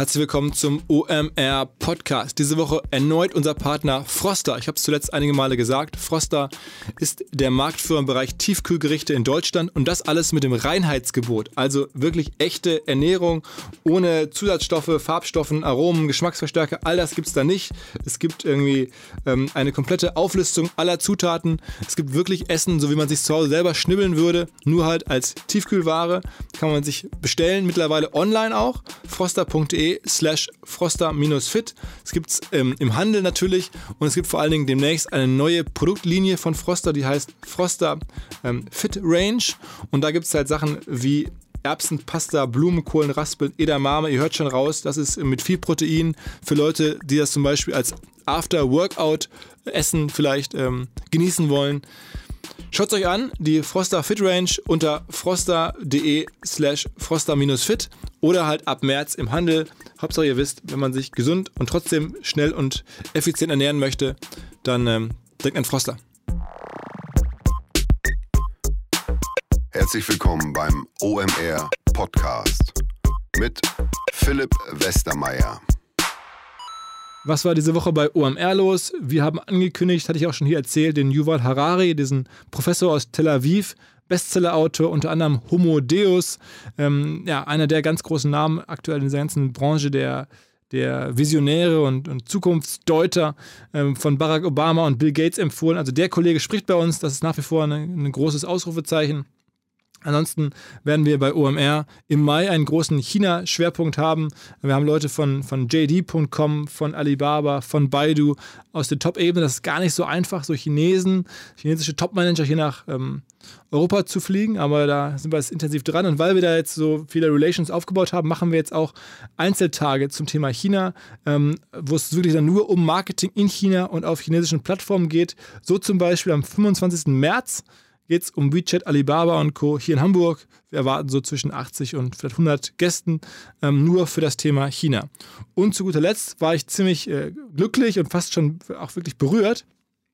Herzlich willkommen zum OMR Podcast. Diese Woche erneut unser Partner Froster. Ich habe es zuletzt einige Male gesagt. Froster ist der Marktführer im Bereich Tiefkühlgerichte in Deutschland und das alles mit dem Reinheitsgebot. Also wirklich echte Ernährung ohne Zusatzstoffe, Farbstoffen, Aromen, Geschmacksverstärker. All das gibt es da nicht. Es gibt irgendwie ähm, eine komplette Auflistung aller Zutaten. Es gibt wirklich Essen, so wie man sich zu Hause selber schnibbeln würde, nur halt als Tiefkühlware. Kann man sich bestellen, mittlerweile online auch. Froster.de www.froster.de slash froster-fit. Es gibt es ähm, im Handel natürlich und es gibt vor allen Dingen demnächst eine neue Produktlinie von Froster, die heißt Froster ähm, Fit Range und da gibt es halt Sachen wie Erbsenpasta, Blumenkohlen, Raspeln, Edamame. Ihr hört schon raus, das ist mit viel Protein für Leute, die das zum Beispiel als After-Workout-Essen vielleicht ähm, genießen wollen. Schaut euch an, die Froster Fit Range unter froster.de slash froster-fit oder halt ab März im Handel. Hauptsache ihr wisst, wenn man sich gesund und trotzdem schnell und effizient ernähren möchte, dann ähm, denkt an Froster. Herzlich willkommen beim OMR Podcast mit Philipp Westermeier. Was war diese Woche bei OMR los? Wir haben angekündigt, hatte ich auch schon hier erzählt, den Yuval Harari, diesen Professor aus Tel Aviv, Bestsellerautor, unter anderem Homo Deus, ähm, ja, einer der ganz großen Namen aktuell in dieser ganzen Branche der, der Visionäre und, und Zukunftsdeuter ähm, von Barack Obama und Bill Gates empfohlen. Also der Kollege spricht bei uns, das ist nach wie vor ein großes Ausrufezeichen. Ansonsten werden wir bei OMR im Mai einen großen China-Schwerpunkt haben. Wir haben Leute von, von JD.com, von Alibaba, von Baidu aus der Top-Ebene. Das ist gar nicht so einfach, so Chinesen, chinesische Top-Manager hier nach ähm, Europa zu fliegen, aber da sind wir jetzt intensiv dran. Und weil wir da jetzt so viele Relations aufgebaut haben, machen wir jetzt auch Einzeltage zum Thema China, ähm, wo es wirklich dann nur um Marketing in China und auf chinesischen Plattformen geht. So zum Beispiel am 25. März geht es um WeChat, Alibaba und Co. hier in Hamburg. Wir erwarten so zwischen 80 und vielleicht 100 Gästen ähm, nur für das Thema China. Und zu guter Letzt war ich ziemlich äh, glücklich und fast schon auch wirklich berührt,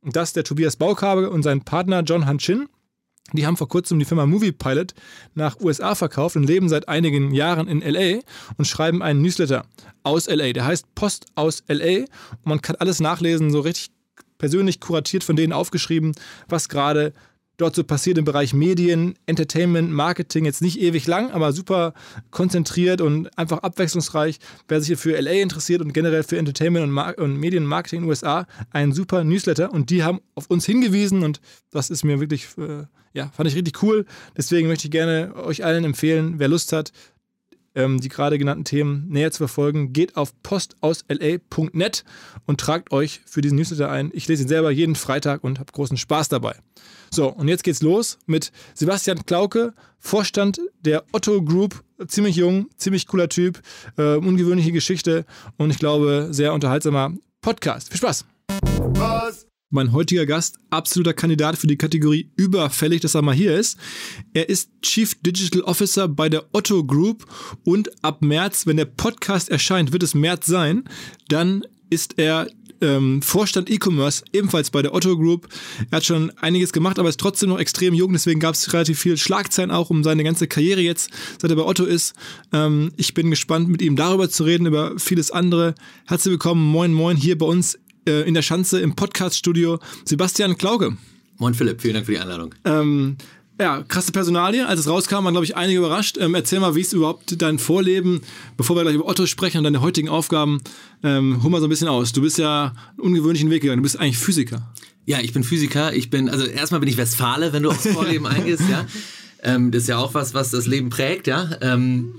dass der Tobias Baukabel und sein Partner John Hanchin, die haben vor kurzem die Firma Movie Pilot nach USA verkauft und leben seit einigen Jahren in LA und schreiben einen Newsletter aus LA. Der heißt Post aus LA und man kann alles nachlesen, so richtig persönlich kuratiert von denen aufgeschrieben, was gerade dort so passiert im Bereich Medien, Entertainment, Marketing. Jetzt nicht ewig lang, aber super konzentriert und einfach abwechslungsreich. Wer sich hier für LA interessiert und generell für Entertainment und, Mar und Medienmarketing in den USA, ein super Newsletter. Und die haben auf uns hingewiesen und das ist mir wirklich, äh, ja, fand ich richtig cool. Deswegen möchte ich gerne euch allen empfehlen, wer Lust hat, ähm, die gerade genannten Themen näher zu verfolgen, geht auf postausla.net und tragt euch für diesen Newsletter ein. Ich lese ihn selber jeden Freitag und habe großen Spaß dabei. So, und jetzt geht's los mit Sebastian Klauke, Vorstand der Otto Group. Ziemlich jung, ziemlich cooler Typ, äh, ungewöhnliche Geschichte und ich glaube, sehr unterhaltsamer Podcast. Viel Spaß! Was? Mein heutiger Gast, absoluter Kandidat für die Kategorie überfällig, dass er mal hier ist. Er ist Chief Digital Officer bei der Otto Group und ab März, wenn der Podcast erscheint, wird es März sein, dann ist er ähm, Vorstand E-Commerce, ebenfalls bei der Otto Group. Er hat schon einiges gemacht, aber ist trotzdem noch extrem jung, deswegen gab es relativ viel Schlagzeilen auch um seine ganze Karriere jetzt, seit er bei Otto ist. Ähm, ich bin gespannt, mit ihm darüber zu reden, über vieles andere. Herzlich willkommen, moin moin, hier bei uns äh, in der Schanze im Podcast-Studio, Sebastian Klauke. Moin Philipp, vielen Dank für die Einladung. Ähm, ja, krasse Personalie. Als es rauskam, waren, glaube ich, einige überrascht. Ähm, erzähl mal, wie ist überhaupt dein Vorleben, bevor wir gleich über Otto sprechen und deine heutigen Aufgaben, ähm, hol mal so ein bisschen aus. Du bist ja einen ungewöhnlichen Weg gegangen. Du bist eigentlich Physiker. Ja, ich bin Physiker. Ich bin, also erstmal bin ich Westfale, wenn du aufs Vorleben eingehst, ja. Ähm, das ist ja auch was, was das Leben prägt, ja. Ähm,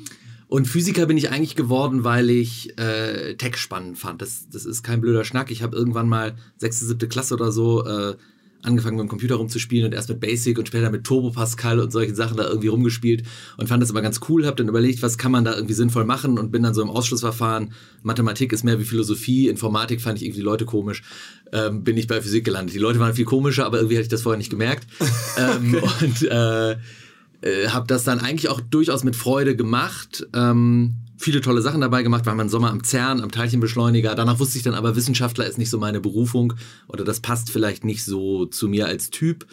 und Physiker bin ich eigentlich geworden, weil ich äh, Tech spannend fand. Das, das ist kein blöder Schnack. Ich habe irgendwann mal sechste, siebte Klasse oder so äh, angefangen mit dem Computer rumzuspielen und erst mit Basic und später mit Turbo Pascal und solchen Sachen da irgendwie rumgespielt und fand das aber ganz cool, habe dann überlegt, was kann man da irgendwie sinnvoll machen und bin dann so im Ausschlussverfahren, Mathematik ist mehr wie Philosophie, Informatik fand ich irgendwie die Leute komisch, ähm, bin ich bei Physik gelandet. Die Leute waren viel komischer, aber irgendwie hatte ich das vorher nicht gemerkt ähm, und äh, äh, habe das dann eigentlich auch durchaus mit Freude gemacht. Ähm, viele tolle Sachen dabei gemacht, war mein Sommer am CERN, am Teilchenbeschleuniger. Danach wusste ich dann aber, Wissenschaftler ist nicht so meine Berufung oder das passt vielleicht nicht so zu mir als Typ.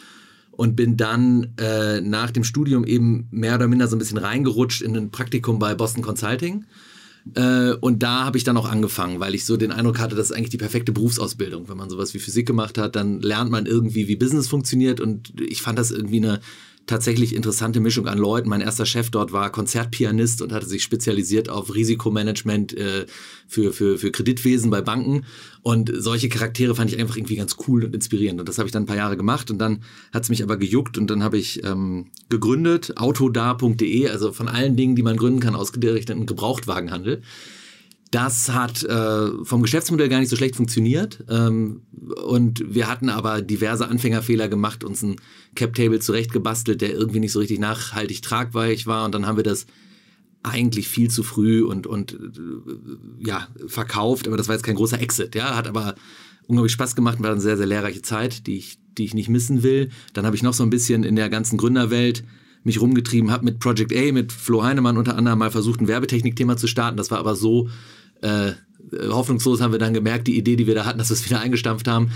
Und bin dann äh, nach dem Studium eben mehr oder minder so ein bisschen reingerutscht in ein Praktikum bei Boston Consulting. Äh, und da habe ich dann auch angefangen, weil ich so den Eindruck hatte, das ist eigentlich die perfekte Berufsausbildung. Wenn man sowas wie Physik gemacht hat, dann lernt man irgendwie, wie Business funktioniert. Und ich fand das irgendwie eine tatsächlich interessante Mischung an Leuten. Mein erster Chef dort war Konzertpianist und hatte sich spezialisiert auf Risikomanagement äh, für, für, für Kreditwesen bei Banken. Und solche Charaktere fand ich einfach irgendwie ganz cool und inspirierend. Und das habe ich dann ein paar Jahre gemacht und dann hat es mich aber gejuckt und dann habe ich ähm, gegründet, autodar.de, also von allen Dingen, die man gründen kann, ausgerichtet einen Gebrauchtwagenhandel. Das hat äh, vom Geschäftsmodell gar nicht so schlecht funktioniert. Ähm, und wir hatten aber diverse Anfängerfehler gemacht, uns ein Cap-Table zurechtgebastelt, der irgendwie nicht so richtig nachhaltig tragweich war. Und dann haben wir das eigentlich viel zu früh und, und äh, ja, verkauft. Aber das war jetzt kein großer Exit. Ja, hat aber unglaublich Spaß gemacht und war eine sehr, sehr lehrreiche Zeit, die ich, die ich nicht missen will. Dann habe ich noch so ein bisschen in der ganzen Gründerwelt mich rumgetrieben, habe mit Project A, mit Flo Heinemann unter anderem mal versucht, ein Werbetechnik-Thema zu starten. Das war aber so äh, hoffnungslos, haben wir dann gemerkt, die Idee, die wir da hatten, dass wir es wieder eingestampft haben.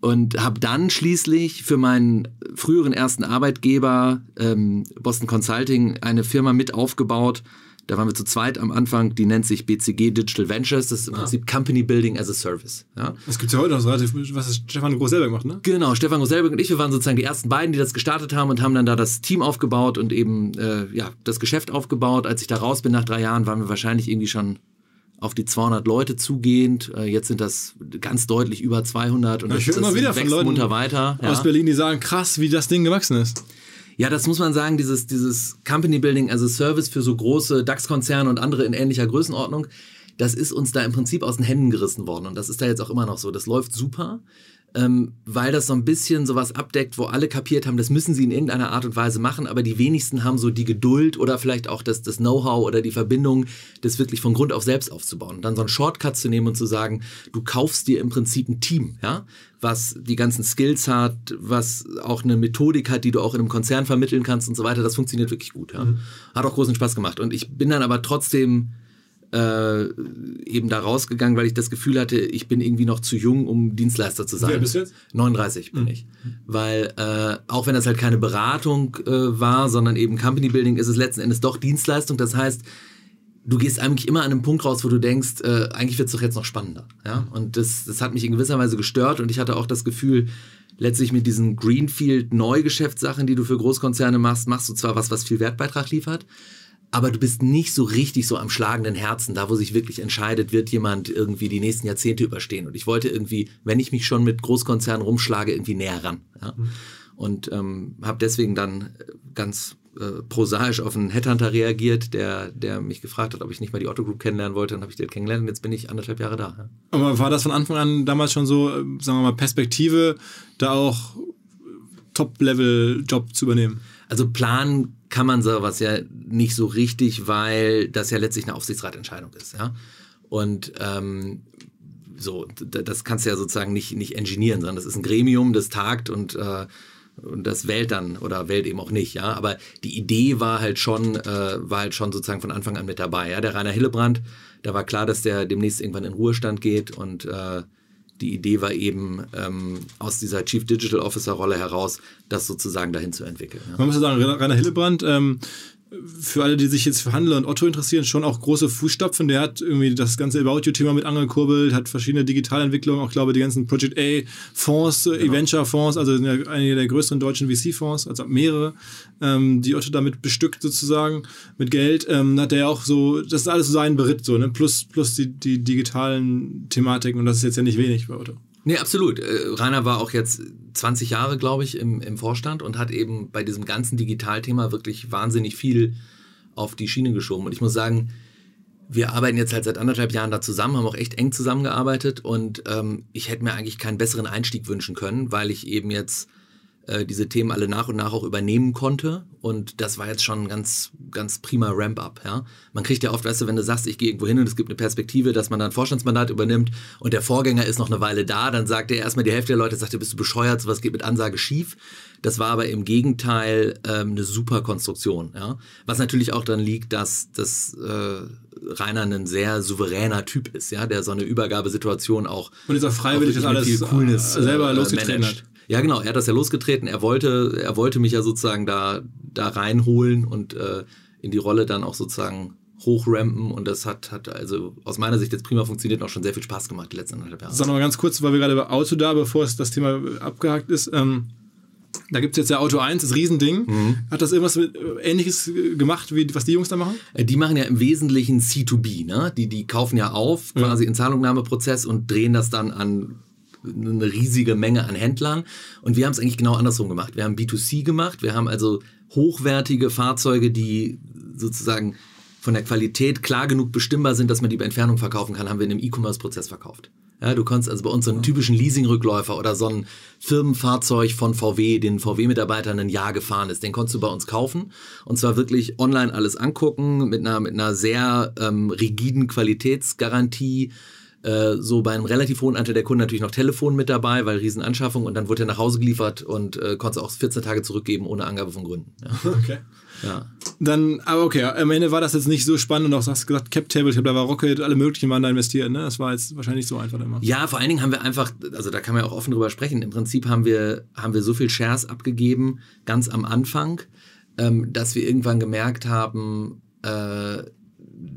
Und habe dann schließlich für meinen früheren ersten Arbeitgeber, ähm, Boston Consulting, eine Firma mit aufgebaut, da waren wir zu zweit am Anfang, die nennt sich BCG Digital Ventures. Das ist im ah. Prinzip Company Building as a Service. Ja. Das gibt es ja heute noch so relativ, was ist Stefan Groß-Selberg macht, ne? Genau, Stefan Groß-Selberg und ich, wir waren sozusagen die ersten beiden, die das gestartet haben und haben dann da das Team aufgebaut und eben äh, ja, das Geschäft aufgebaut. Als ich da raus bin nach drei Jahren, waren wir wahrscheinlich irgendwie schon auf die 200 Leute zugehend. Äh, jetzt sind das ganz deutlich über 200 und ja, ich höre immer wieder von Leuten weiter. aus ja. Berlin, die sagen, krass, wie das Ding gewachsen ist. Ja, das muss man sagen, dieses, dieses Company Building as a Service für so große DAX-Konzerne und andere in ähnlicher Größenordnung, das ist uns da im Prinzip aus den Händen gerissen worden. Und das ist da jetzt auch immer noch so. Das läuft super ähm, weil das so ein bisschen sowas abdeckt, wo alle kapiert haben, das müssen sie in irgendeiner Art und Weise machen, aber die wenigsten haben so die Geduld oder vielleicht auch das, das Know-how oder die Verbindung, das wirklich von Grund auf selbst aufzubauen. Und dann so einen Shortcut zu nehmen und zu sagen, du kaufst dir im Prinzip ein Team, ja, was die ganzen Skills hat, was auch eine Methodik hat, die du auch in einem Konzern vermitteln kannst und so weiter, das funktioniert wirklich gut. Ja. Mhm. Hat auch großen Spaß gemacht. Und ich bin dann aber trotzdem äh, eben da rausgegangen, weil ich das Gefühl hatte, ich bin irgendwie noch zu jung, um Dienstleister zu sein. Wer bist du jetzt? 39 bin mhm. ich. Weil äh, auch wenn das halt keine Beratung äh, war, sondern eben Company Building, ist es letzten Endes doch Dienstleistung. Das heißt, du gehst eigentlich immer an einem Punkt raus, wo du denkst, äh, eigentlich wird es doch jetzt noch spannender. Ja? Und das, das hat mich in gewisser Weise gestört und ich hatte auch das Gefühl, letztlich mit diesen Greenfield-Neugeschäftssachen, die du für Großkonzerne machst, machst du zwar was, was viel Wertbeitrag liefert, aber du bist nicht so richtig so am schlagenden Herzen, da wo sich wirklich entscheidet, wird jemand irgendwie die nächsten Jahrzehnte überstehen. Und ich wollte irgendwie, wenn ich mich schon mit Großkonzernen rumschlage, irgendwie näher ran. Ja? Mhm. Und ähm, habe deswegen dann ganz äh, prosaisch auf einen Headhunter reagiert, der, der mich gefragt hat, ob ich nicht mal die Otto Group kennenlernen wollte. Dann habe ich den kennengelernt und jetzt bin ich anderthalb Jahre da. Ja. Aber war das von Anfang an damals schon so, äh, sagen wir mal, Perspektive, da auch Top-Level-Job zu übernehmen? Also Plan kann man sowas ja nicht so richtig, weil das ja letztlich eine Aufsichtsratentscheidung ist. Ja? Und ähm, so, das kannst du ja sozusagen nicht, nicht engineieren, sondern das ist ein Gremium, das tagt und, äh, und das wählt dann oder wählt eben auch nicht, ja. Aber die Idee war halt schon, äh, war halt schon sozusagen von Anfang an mit dabei. Ja? Der Rainer Hillebrand, da war klar, dass der demnächst irgendwann in Ruhestand geht und äh, die Idee war eben, ähm, aus dieser Chief Digital Officer Rolle heraus, das sozusagen dahin zu entwickeln. Ja. Man muss ja sagen, Rainer Hillebrand, ähm, für alle, die sich jetzt für Handel und Otto interessieren, schon auch große Fußstapfen. Der hat irgendwie das ganze About You-Thema mit angekurbelt, hat verschiedene Digitalentwicklungen, auch glaube ich die ganzen Project A-Fonds, äh, genau. Venture-Fonds, also einige der größeren deutschen VC-Fonds, also mehrere, ähm, die Otto damit bestückt sozusagen mit Geld. Ähm, hat er auch so, das ist alles so sein Beritt, so, ne? plus, plus die, die digitalen Thematiken und das ist jetzt ja nicht wenig bei Otto. Nee, absolut. Äh, Rainer war auch jetzt 20 Jahre, glaube ich, im, im Vorstand und hat eben bei diesem ganzen Digitalthema wirklich wahnsinnig viel auf die Schiene geschoben. Und ich muss sagen, wir arbeiten jetzt halt seit anderthalb Jahren da zusammen, haben auch echt eng zusammengearbeitet und ähm, ich hätte mir eigentlich keinen besseren Einstieg wünschen können, weil ich eben jetzt äh, diese Themen alle nach und nach auch übernehmen konnte. Und das war jetzt schon ein ganz, ganz prima Ramp-up. Ja? Man kriegt ja oft, weißt du, wenn du sagst, ich gehe irgendwo hin und es gibt eine Perspektive, dass man dann ein Vorstandsmandat übernimmt und der Vorgänger ist noch eine Weile da, dann sagt er erstmal die Hälfte der Leute, sagt, bist du bescheuert, was geht mit Ansage schief. Das war aber im Gegenteil ähm, eine super Konstruktion. Ja? Was natürlich auch daran liegt, dass das äh, Rainer ein sehr souveräner Typ ist, ja, der so eine Übergabesituation auch und ist auch freiwillig das alles viel Coolness, selber äh, losgetreten hat. Ja, genau, er hat das ja losgetreten. Er wollte, er wollte mich ja sozusagen da, da reinholen und äh, in die Rolle dann auch sozusagen hochrampen und das hat, hat also aus meiner Sicht jetzt prima funktioniert und auch schon sehr viel Spaß gemacht die letzten anderthalb Jahre. Sag noch mal ganz kurz, weil wir gerade bei Auto da, bevor es das Thema abgehakt ist. Ähm, da gibt es jetzt ja Auto 1, das Riesending. Mhm. Hat das irgendwas mit, äh, Ähnliches gemacht, wie was die Jungs da machen? Äh, die machen ja im Wesentlichen C2B. Ne? Die, die kaufen ja auf, quasi ja. in Zahlungnahmeprozess und drehen das dann an eine riesige Menge an Händlern. Und wir haben es eigentlich genau andersrum gemacht. Wir haben B2C gemacht. Wir haben also hochwertige Fahrzeuge, die sozusagen von der Qualität klar genug bestimmbar sind, dass man die über Entfernung verkaufen kann, haben wir in einem E-Commerce-Prozess verkauft. Ja, du kannst also bei uns so einen typischen Leasing-Rückläufer oder so ein Firmenfahrzeug von VW, den VW-Mitarbeiter ein Jahr gefahren ist, den konntest du bei uns kaufen. Und zwar wirklich online alles angucken mit einer, mit einer sehr ähm, rigiden Qualitätsgarantie äh, so bei einem relativ hohen Anteil der Kunden natürlich noch Telefon mit dabei, weil Riesenanschaffung und dann wurde er nach Hause geliefert und äh, konnte auch 14 Tage zurückgeben ohne Angabe von Gründen. Ja. Okay. Ja. Dann, aber okay, am Ende war das jetzt nicht so spannend und auch hast gesagt, Cap Table, da war Rocket, alle möglichen waren da investiert, ne? Das war jetzt wahrscheinlich so einfach immer. Ja, vor allen Dingen haben wir einfach, also da kann man ja auch offen drüber sprechen. Im Prinzip haben wir, haben wir so viel Shares abgegeben, ganz am Anfang, ähm, dass wir irgendwann gemerkt haben, äh,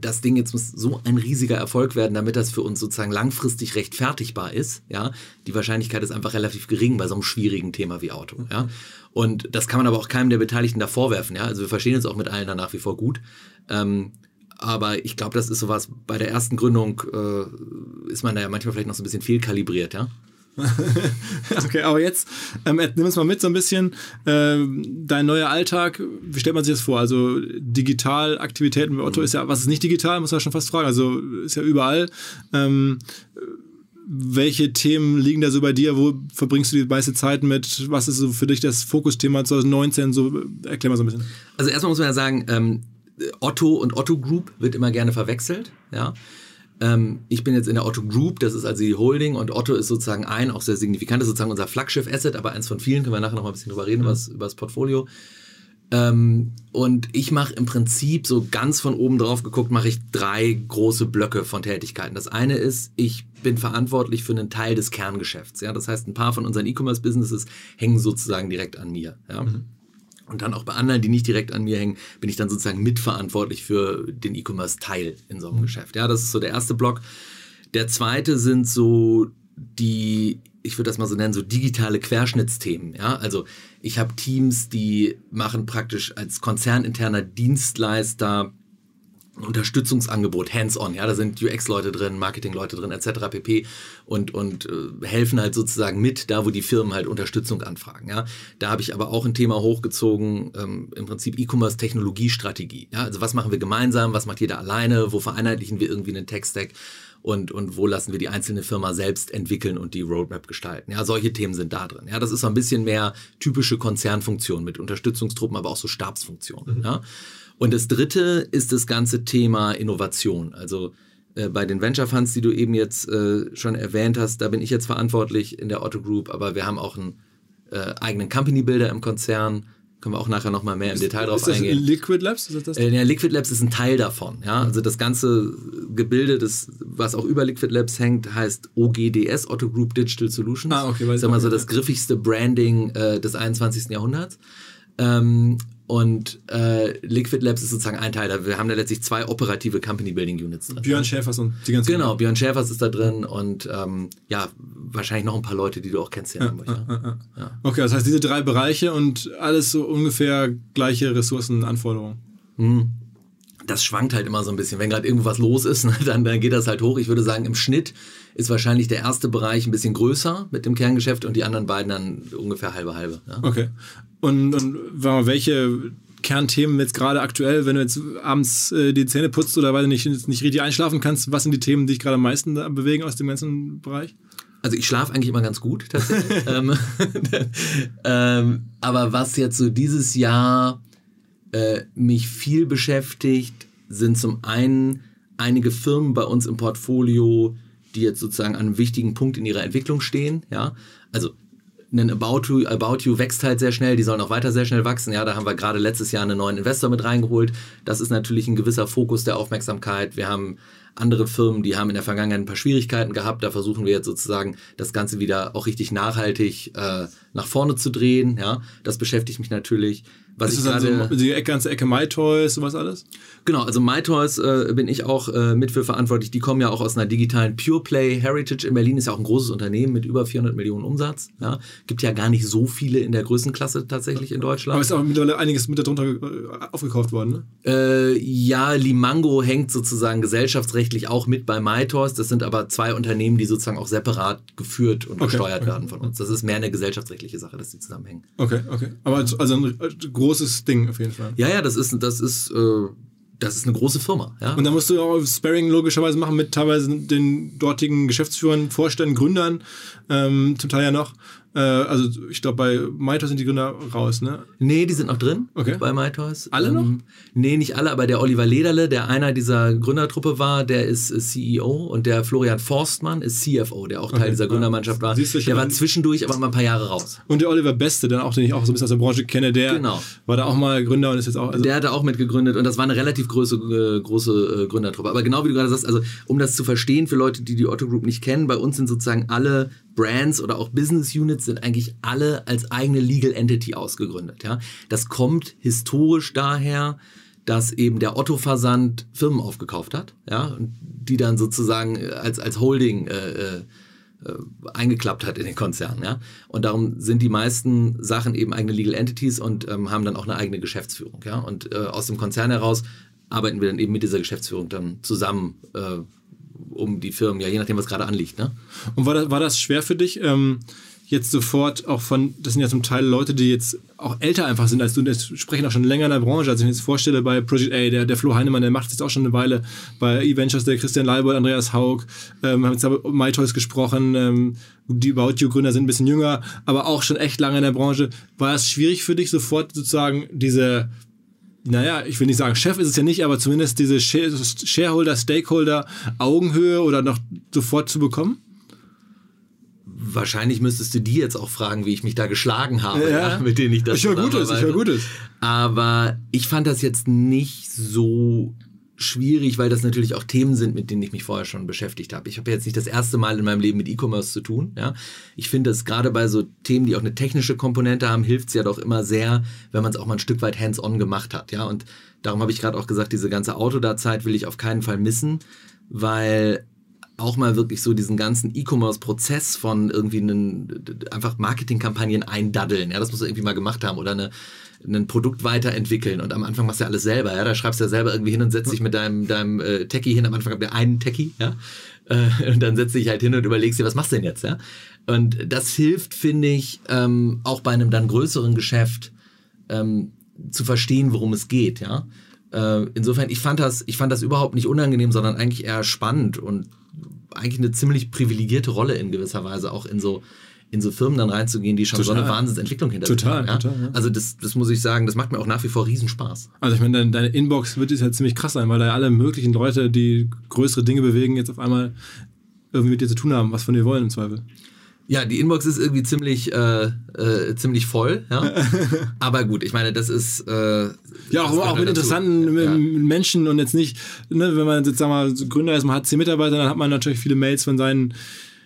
das Ding jetzt muss so ein riesiger Erfolg werden, damit das für uns sozusagen langfristig rechtfertigbar ist. Ja, die Wahrscheinlichkeit ist einfach relativ gering bei so einem schwierigen Thema wie Auto. Ja, und das kann man aber auch keinem der Beteiligten da vorwerfen. Ja, also wir verstehen uns auch mit allen da nach wie vor gut. Ähm, aber ich glaube, das ist sowas, bei der ersten Gründung äh, ist man da ja manchmal vielleicht noch so ein bisschen fehlkalibriert, ja. okay, aber jetzt ähm, nimm uns mal mit so ein bisschen ähm, dein neuer Alltag. Wie stellt man sich das vor? Also digital Aktivitäten bei Otto mhm. ist ja, was ist nicht digital, muss man schon fast fragen. Also ist ja überall. Ähm, welche Themen liegen da so bei dir? Wo verbringst du die meiste Zeit mit? Was ist so für dich das Fokusthema 2019? So, erklär mal so ein bisschen. Also erstmal muss man ja sagen, ähm, Otto und Otto Group wird immer gerne verwechselt. Ja. Ähm, ich bin jetzt in der Otto Group, das ist also die Holding und Otto ist sozusagen ein, auch sehr signifikant, das ist sozusagen unser Flaggschiff-Asset, aber eins von vielen, können wir nachher noch mal ein bisschen drüber reden, mhm. was, über das Portfolio. Ähm, und ich mache im Prinzip so ganz von oben drauf geguckt, mache ich drei große Blöcke von Tätigkeiten. Das eine ist, ich bin verantwortlich für einen Teil des Kerngeschäfts. Ja? Das heißt, ein paar von unseren E-Commerce-Businesses hängen sozusagen direkt an mir. Ja? Mhm. Und dann auch bei anderen, die nicht direkt an mir hängen, bin ich dann sozusagen mitverantwortlich für den E-Commerce-Teil in so einem mhm. Geschäft. Ja, das ist so der erste Block. Der zweite sind so die, ich würde das mal so nennen, so digitale Querschnittsthemen. Ja, also ich habe Teams, die machen praktisch als konzerninterner Dienstleister Unterstützungsangebot, hands-on, ja, da sind UX-Leute drin, Marketing-Leute drin, etc. pp. und, und äh, helfen halt sozusagen mit, da wo die Firmen halt Unterstützung anfragen, ja. Da habe ich aber auch ein Thema hochgezogen, ähm, im Prinzip E-Commerce-Technologiestrategie, ja. Also was machen wir gemeinsam, was macht jeder alleine, wo vereinheitlichen wir irgendwie einen Tech-Stack und, und wo lassen wir die einzelne Firma selbst entwickeln und die Roadmap gestalten. Ja, solche Themen sind da drin. Ja, das ist so ein bisschen mehr typische Konzernfunktion mit Unterstützungstruppen, aber auch so Stabsfunktionen, mhm. ja. Und das dritte ist das ganze Thema Innovation. Also äh, bei den Venture Funds, die du eben jetzt äh, schon erwähnt hast, da bin ich jetzt verantwortlich in der Otto Group, aber wir haben auch einen äh, eigenen Company Builder im Konzern. Können wir auch nachher nochmal mehr im ist, Detail drauf ist das eingehen. Liquid Labs? Ist das äh, ja, Liquid Labs ist ein Teil davon. Ja? Also das ganze Gebilde, das, was auch über Liquid Labs hängt, heißt OGDS, Otto Group Digital Solutions. Ah, okay. Sag mal so das griffigste Branding äh, des 21. Jahrhunderts. Ähm, und äh, Liquid Labs ist sozusagen ein Teil. Wir haben da letztlich zwei operative Company Building Units drin. Björn Schäfers und die ganzen. Genau, Björn Schäfers ist da drin und ähm, ja, wahrscheinlich noch ein paar Leute, die du auch kennst hier in Hamburg. Ja, ja, ja. Okay, das heißt diese drei Bereiche und alles so ungefähr gleiche Ressourcenanforderungen. Hm. Das schwankt halt immer so ein bisschen. Wenn gerade irgendwo was los ist, ne, dann, dann geht das halt hoch. Ich würde sagen, im Schnitt ist wahrscheinlich der erste Bereich ein bisschen größer mit dem Kerngeschäft und die anderen beiden dann ungefähr halbe halbe. Ja. Okay. Und, und welche Kernthemen jetzt gerade aktuell, wenn du jetzt abends äh, die Zähne putzt oder weil du nicht, nicht richtig einschlafen kannst, was sind die Themen, die dich gerade am meisten bewegen aus dem ganzen Bereich? Also ich schlafe eigentlich immer ganz gut tatsächlich. ähm, ähm, aber was jetzt so dieses Jahr äh, mich viel beschäftigt, sind zum einen einige Firmen bei uns im Portfolio, die jetzt sozusagen an einem wichtigen Punkt in ihrer Entwicklung stehen. Ja, also ein About You, About You wächst halt sehr schnell, die sollen auch weiter sehr schnell wachsen. Ja, da haben wir gerade letztes Jahr einen neuen Investor mit reingeholt. Das ist natürlich ein gewisser Fokus der Aufmerksamkeit. Wir haben andere Firmen, die haben in der Vergangenheit ein paar Schwierigkeiten gehabt. Da versuchen wir jetzt sozusagen das Ganze wieder auch richtig nachhaltig äh, nach vorne zu drehen. Ja, das beschäftigt mich natürlich. Was ist ich das dann so die ganze Ecke MyToys und was alles? Genau, also MyToys äh, bin ich auch äh, mit für verantwortlich. Die kommen ja auch aus einer digitalen Pure Play Heritage in Berlin. Ist ja auch ein großes Unternehmen mit über 400 Millionen Umsatz. Ja. Gibt ja gar nicht so viele in der Größenklasse tatsächlich in Deutschland. Aber ist auch mittlerweile einiges mit darunter äh, aufgekauft worden, ne? Äh, ja, Limango hängt sozusagen gesellschaftsrechtlich auch mit bei MyToys. Das sind aber zwei Unternehmen, die sozusagen auch separat geführt und Okay, gesteuert okay. werden von uns. Das ist mehr eine gesellschaftsrechtliche Sache, dass die zusammenhängen. Okay, okay. Aber also also ein äh, großes Ding auf jeden Fall. Ja, ja, das ist, das ist, äh, das ist eine große Firma. Ja? Und da musst du auch Sparring logischerweise machen mit teilweise den dortigen Geschäftsführern, Vorständen, Gründern, ähm, zum Teil ja noch. Äh, also ich glaube, bei MyToys sind die Gründer raus, ne? Nee, die sind noch drin Okay. bei MyToys. Alle noch? Nee, nicht alle, aber der Oliver Lederle, der einer dieser Gründertruppe war, der ist äh, CEO und der Florian Forstmann ist CFO, der auch Teil Okay, dieser. Gründermannschaft war. Siehst du Der war zwischendurch aber mal ein paar Jahre raus. Und der Oliver Beste, dann auch, den ich auch so ein bisschen aus der Branche kenne, der Genau. war da auch mal Gründer und ist jetzt auch. Also, Der hatte auch mitgegründet und das war eine relativ große, äh, große äh, Gründertruppe. Aber genau wie du gerade sagst, also um das zu verstehen für Leute, die die Otto Group nicht kennen, bei uns sind sozusagen alle Brands oder auch Business Units sind eigentlich alle als eigene Legal Entity ausgegründet. Ja? Das kommt historisch daher, dass eben der Otto-Versand Firmen aufgekauft hat, ja, und die dann sozusagen äh, als, als Holding äh, äh, äh, eingeklappt hat in den Konzern. Ja? Und darum sind die meisten Sachen eben eigene Legal Entities und ähm, haben dann auch eine eigene Geschäftsführung. Ja? Und äh, aus dem Konzern heraus arbeiten wir dann eben mit dieser Geschäftsführung dann zusammen äh, um die Firmen, ja, je nachdem, was gerade anliegt. Ne? Und war das, war das schwer für dich, ähm, jetzt sofort auch von, das sind ja zum Teil Leute, die jetzt auch älter einfach sind als du, und jetzt sprechen auch schon länger in der Branche. Also ich mir jetzt vorstelle, bei Project A, der, der Flo Heinemann, der macht es jetzt auch schon eine Weile, bei E-Ventures, der Christian Leibold, Andreas Haug, ähm, haben jetzt über MyToys gesprochen, ähm, die About You-Gründer sind ein bisschen jünger, aber auch schon echt lange in der Branche. War es schwierig für dich, sofort sozusagen diese naja, ich will nicht sagen, Chef ist es ja nicht, aber zumindest diese Share- Shareholder, Stakeholder, Augenhöhe oder noch sofort zu bekommen? Wahrscheinlich müsstest du die jetzt auch fragen, wie ich mich da geschlagen habe, Ja. ja, mit denen ich das Ich höre Gutes, ich höre. Gutes. Aber ich fand das jetzt nicht so schwierig, weil das natürlich auch Themen sind, mit denen ich mich vorher schon beschäftigt habe. Ich habe jetzt nicht das erste Mal in meinem Leben mit E-Commerce zu tun. Ja? Ich finde es gerade bei so Themen, die auch eine technische Komponente haben, hilft es ja doch immer sehr, wenn man es auch mal ein Stück weit hands-on gemacht hat. Ja? Und darum habe ich gerade auch gesagt, diese ganze Autoda-Zeit will ich auf keinen Fall missen, weil auch mal wirklich so diesen ganzen E-Commerce-Prozess von irgendwie einen, einfach Marketingkampagnen eindaddeln. Ja, das muss du irgendwie mal gemacht haben oder eine, ein Produkt weiterentwickeln und am Anfang machst du ja alles selber. Ja, da schreibst du ja selber irgendwie hin und setzt dich mit deinem, deinem äh, Techie hin. Am Anfang habt ihr einen Techie, ja. Äh, und dann setzt dich halt hin und überlegst dir, was machst du denn jetzt, ja? Und das hilft, finde ich, ähm, auch bei einem dann größeren Geschäft ähm, zu verstehen, worum es geht, ja. Äh, insofern, ich fand das, ich fand das überhaupt nicht unangenehm, sondern eigentlich eher spannend und eigentlich eine ziemlich privilegierte Rolle in gewisser Weise auch in so in so Firmen dann reinzugehen, die schon so Total. eine Wahnsinnsentwicklung hinter sich Total, haben. Ja? total, ja. Also das, das muss ich sagen, das macht mir auch nach wie vor Riesenspaß. Also ich meine, deine, deine Inbox wird jetzt halt ziemlich krass sein, weil da ja alle möglichen Leute, die größere Dinge bewegen, jetzt auf einmal irgendwie mit dir zu tun haben, was von dir wollen im Zweifel. Ja, die Inbox ist irgendwie ziemlich, äh, äh, ziemlich voll, ja. Aber gut, ich meine, das ist. Äh, Ja, auch, auch mit dazu. interessanten Ja. Menschen und jetzt nicht, ne, wenn man jetzt, sagen wir mal, so Gründer ist, man hat zehn Mitarbeiter, dann hat man natürlich viele Mails von seinen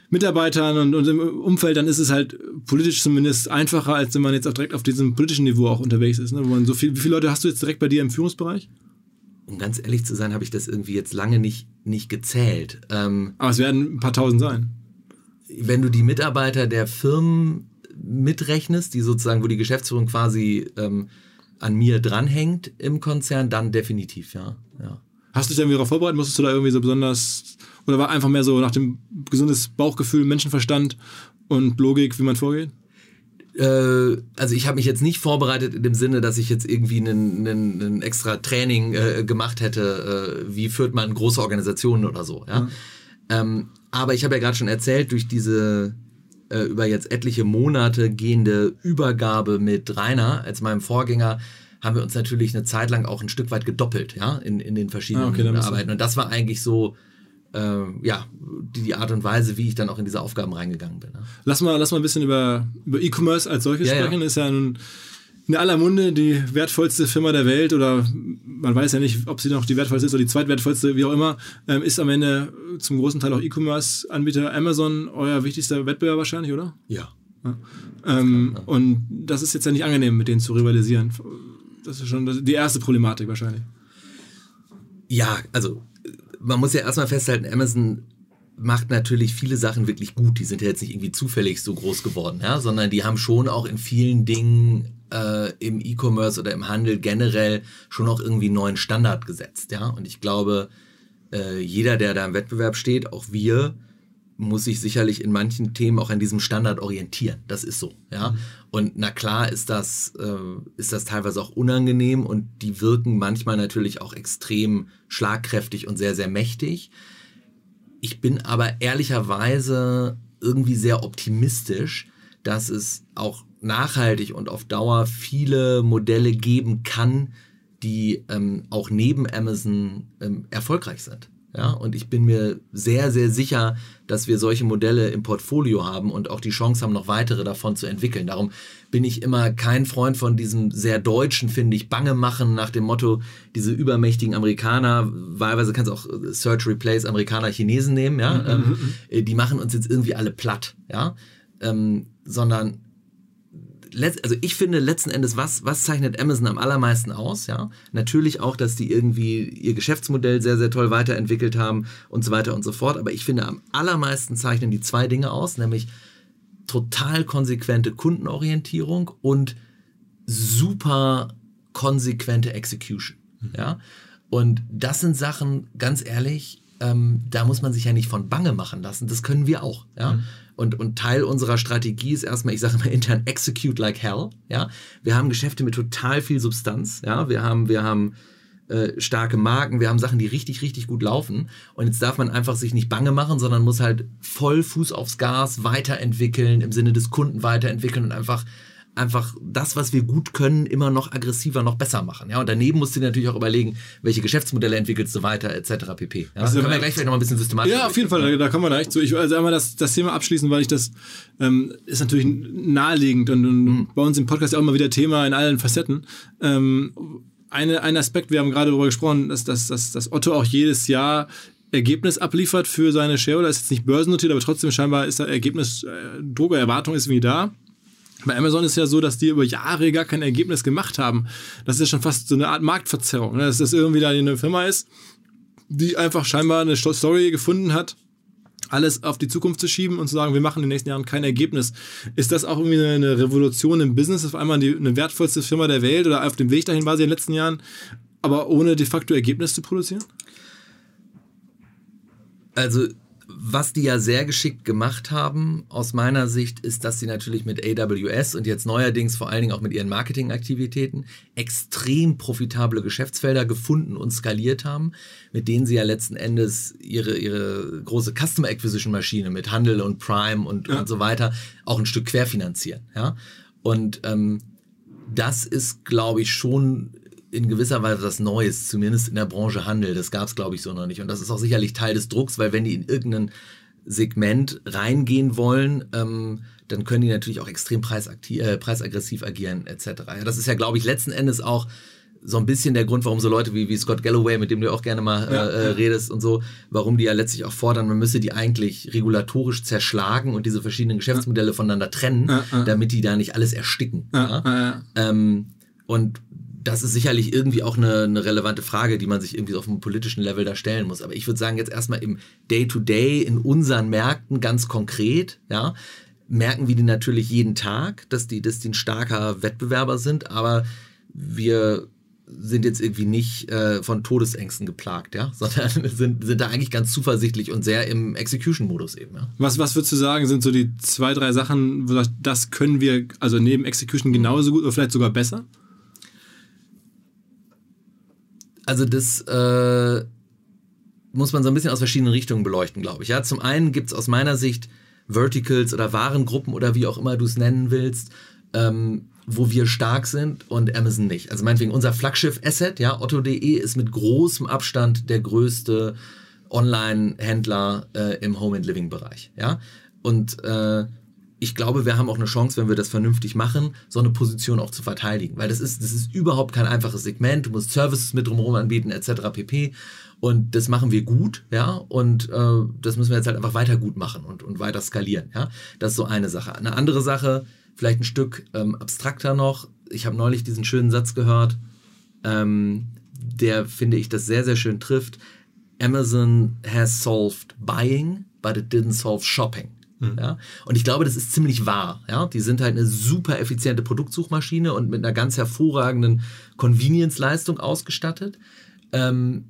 Mitarbeitern und, und im Umfeld, dann ist es halt politisch zumindest einfacher, als wenn man jetzt auch direkt auf diesem politischen Niveau auch unterwegs ist. Ne? Wo man so viel, wie viele Leute hast du jetzt direkt bei dir im Führungsbereich? Um ganz ehrlich zu sein, habe ich das irgendwie jetzt lange nicht, nicht gezählt. Ähm, Aber es werden ein paar tausend sein. wenn du die Mitarbeiter der Firmen mitrechnest, die sozusagen, wo die Geschäftsführung quasi ähm, an mir dranhängt im Konzern, dann definitiv, ja. ja. Hast du dich wieder darauf vorbereitet? Musstest du da irgendwie so besonders, oder war einfach mehr so nach dem gesundes Bauchgefühl, Menschenverstand und Logik, wie man vorgeht? Äh, also ich habe mich jetzt nicht vorbereitet in dem Sinne, dass ich jetzt irgendwie einen extra Training äh, gemacht hätte, äh, wie führt man große Organisationen oder so. Ja? Ähm, aber ich habe ja gerade schon erzählt, durch diese äh, über jetzt etliche Monate gehende Übergabe mit Rainer als meinem Vorgänger haben wir uns natürlich eine Zeit lang auch ein Stück weit gedoppelt, ja, in, in den verschiedenen Ah, okay, Arbeiten. Und das war eigentlich so, äh, ja, die, die Art und Weise, wie ich dann auch in diese Aufgaben reingegangen bin. Ne? Lass mal, lass mal ein bisschen über, über E-Commerce als solches Ja, ja. sprechen. Ist ja nun in aller Munde die wertvollste Firma der Welt oder man weiß ja nicht, ob sie noch die wertvollste ist oder die zweitwertvollste, wie auch immer, ähm, ist am Ende zum großen Teil auch E-Commerce-Anbieter Amazon euer wichtigster Wettbewerber wahrscheinlich, oder? Ja. Ja. Ähm, ja. Und das ist jetzt ja nicht angenehm, mit denen zu rivalisieren. Das ist schon die erste Problematik wahrscheinlich. Ja, also man muss ja erstmal festhalten, Amazon macht natürlich viele Sachen wirklich gut. Die sind ja jetzt nicht irgendwie zufällig so groß geworden, ja, sondern die haben schon auch in vielen Dingen äh, im E-Commerce oder im Handel generell schon auch irgendwie einen neuen Standard gesetzt, ja. Und ich glaube, äh, jeder, der da im Wettbewerb steht, auch wir, muss sich sicherlich in manchen Themen auch an diesem Standard orientieren. Das ist so, ja. Mhm. Und na klar ist das, äh, ist das teilweise auch unangenehm und die wirken manchmal natürlich auch extrem schlagkräftig und sehr, sehr mächtig. Ich bin aber ehrlicherweise irgendwie sehr optimistisch, dass es auch nachhaltig und auf Dauer viele Modelle geben kann, die ähm, auch neben Amazon ähm, erfolgreich sind. Ja, und ich bin mir sehr, sehr sicher, dass wir solche Modelle im Portfolio haben und auch die Chance haben, noch weitere davon zu entwickeln. Darum bin ich immer kein Freund von diesem sehr deutschen, finde ich, Bange machen nach dem Motto, diese übermächtigen Amerikaner, wahlweise kannst du auch Search Replace Amerikaner Chinesen nehmen, ja, mhm, ähm, mhm, mhm. Äh, die machen uns jetzt irgendwie alle platt, ja, ähm, sondern also ich finde letzten Endes, was, was zeichnet Amazon am allermeisten aus? Ja, natürlich auch, dass die irgendwie ihr Geschäftsmodell sehr, sehr toll weiterentwickelt haben und so weiter und so fort. Aber ich finde, am allermeisten zeichnen die zwei Dinge aus, nämlich total konsequente Kundenorientierung und super konsequente Execution. Mhm. Ja, und das sind Sachen, ganz ehrlich, ähm, da muss man sich ja nicht von Bange machen lassen. Das können wir auch. Ja. Mhm. Und, und Teil unserer Strategie ist erstmal, ich sage immer intern, execute like hell. Ja? Wir haben Geschäfte mit total viel Substanz. Ja? Wir haben, wir haben äh, starke Marken, wir haben Sachen, die richtig, richtig gut laufen. Und jetzt darf man einfach sich nicht bange machen, sondern muss halt voll Fuß aufs Gas weiterentwickeln, im Sinne des Kunden weiterentwickeln und einfach einfach das, was wir gut können, immer noch aggressiver, noch besser machen. Ja, und daneben musst du dir natürlich auch überlegen, welche Geschäftsmodelle entwickelst du weiter, etc. pp. Ja, also, können wir gleich vielleicht noch ein bisschen systematisch. Ja, auf jeden Fall, da, da kommen wir echt zu. Ich will also einmal das, das Thema abschließen, weil ich das ähm, ist natürlich naheliegend und, und mhm. bei uns im Podcast ja auch immer wieder Thema in allen Facetten. Ähm, eine, ein Aspekt, wir haben gerade darüber gesprochen, dass, dass, dass, dass Otto auch jedes Jahr Ergebnis abliefert für seine Shareholder. Ist jetzt nicht börsennotiert, aber trotzdem scheinbar ist da Ergebnis, äh, Druck, Erwartung ist wie da. Bei Amazon ist ja so, dass die über Jahre gar kein Ergebnis gemacht haben. Das ist schon fast so eine Art Marktverzerrung. Ne? Dass das irgendwie da eine Firma ist, die einfach scheinbar eine Story gefunden hat, alles auf die Zukunft zu schieben und zu sagen, wir machen in den nächsten Jahren kein Ergebnis. Ist das auch irgendwie eine Revolution im Business, auf einmal die, eine wertvollste Firma der Welt oder auf dem Weg dahin war sie in den letzten Jahren, aber ohne de facto Ergebnis zu produzieren? Also was die ja sehr geschickt gemacht haben, aus meiner Sicht, ist, dass sie natürlich mit AWS und jetzt neuerdings vor allen Dingen auch mit ihren Marketingaktivitäten extrem profitable Geschäftsfelder gefunden und skaliert haben, mit denen sie ja letzten Endes ihre, ihre große Customer Acquisition Maschine mit Handel und Prime und, ja. und so weiter auch ein Stück querfinanzieren. Ja? Und ähm, das ist, glaube ich, schon in gewisser Weise was Neues, zumindest in der Branche Handel. Das gab es, glaube ich, so noch nicht. Und das ist auch sicherlich Teil des Drucks, weil wenn die in irgendein Segment reingehen wollen, ähm, dann können die natürlich auch extrem äh, preisaggressiv agieren, etc. Ja, das ist ja, glaube ich, letzten Endes auch so ein bisschen der Grund, warum so Leute wie, wie Scott Galloway, mit dem du auch gerne mal ja, äh, redest und so, warum die ja letztlich auch fordern, man müsse die eigentlich regulatorisch zerschlagen und diese verschiedenen Geschäftsmodelle voneinander trennen, damit die da nicht alles ersticken. Ähm, und das ist sicherlich irgendwie auch eine, eine, relevante Frage, die man sich irgendwie auf einem politischen Level da stellen muss. Aber ich würde sagen, jetzt erstmal im Day-to-Day -Day in unseren Märkten ganz konkret, ja, merken wir die natürlich jeden Tag, dass die, dass die ein starker Wettbewerber sind, aber wir sind jetzt irgendwie nicht äh, von Todesängsten geplagt, ja, sondern sind, sind da eigentlich ganz zuversichtlich und sehr im Execution-Modus eben. Ja. Was, was würdest du sagen, sind so die zwei, drei Sachen, das können wir, also neben Execution genauso gut oder vielleicht sogar besser? Also das äh, muss man so ein bisschen aus verschiedenen Richtungen beleuchten, glaube ich. Ja, zum einen gibt es aus meiner Sicht Verticals oder Warengruppen oder wie auch immer du es nennen willst, ähm, wo wir stark sind und Amazon nicht. Also meinetwegen unser Flaggschiff-Asset, ja, Otto.de ist mit großem Abstand der größte Online-Händler äh, im Home-and-Living-Bereich, ja. Und äh, ich glaube, wir haben auch eine Chance, wenn wir das vernünftig machen, so eine Position auch zu verteidigen. Weil das ist, das ist überhaupt kein einfaches Segment. Du musst Services mit drumherum anbieten, etc. pp. Und das machen wir gut, ja. Und äh, das müssen wir jetzt halt einfach weiter gut machen und, und weiter skalieren, ja. Das ist so eine Sache. Eine andere Sache, vielleicht ein Stück ähm, abstrakter noch. Ich habe neulich diesen schönen Satz gehört, ähm, der, finde ich, das sehr, sehr schön trifft. Amazon has solved buying, but it didn't solve shopping. Mhm. Ja? Und ich glaube, das ist ziemlich wahr. Ja? Die sind halt eine super effiziente Produktsuchmaschine und mit einer ganz hervorragenden Convenience-Leistung ausgestattet. Ähm,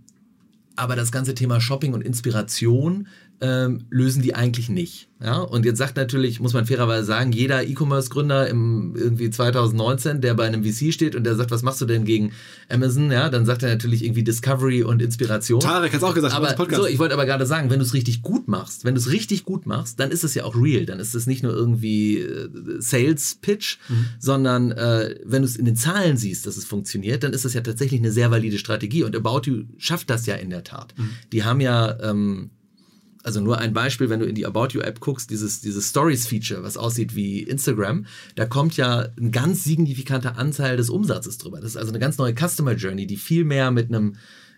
aber das ganze Thema Shopping und Inspiration ähm, lösen die eigentlich nicht. Ja? Und jetzt sagt natürlich, muss man fairerweise sagen, jeder E-Commerce-Gründer im irgendwie 2019, der bei einem VC steht und der sagt, was machst du denn gegen Amazon? Ja, dann sagt er natürlich irgendwie Discovery und Inspiration. Tarek hat es auch gesagt, aber so, ich wollte aber gerade sagen, wenn du es richtig gut machst, wenn du es richtig gut machst, dann ist es ja auch real. Dann ist es nicht nur irgendwie äh, Sales-Pitch, mhm. sondern äh, wenn du es in den Zahlen siehst, dass es funktioniert, dann ist das ja tatsächlich eine sehr valide Strategie. Und About You schafft das ja in der Tat. Mhm. Die haben ja ähm, also nur ein Beispiel, wenn du in die About You App guckst, dieses, dieses Stories-Feature, was aussieht wie Instagram, da kommt ja ein ganz signifikanter Anteil des Umsatzes drüber. Das ist also eine ganz neue Customer Journey, die viel mehr mit einem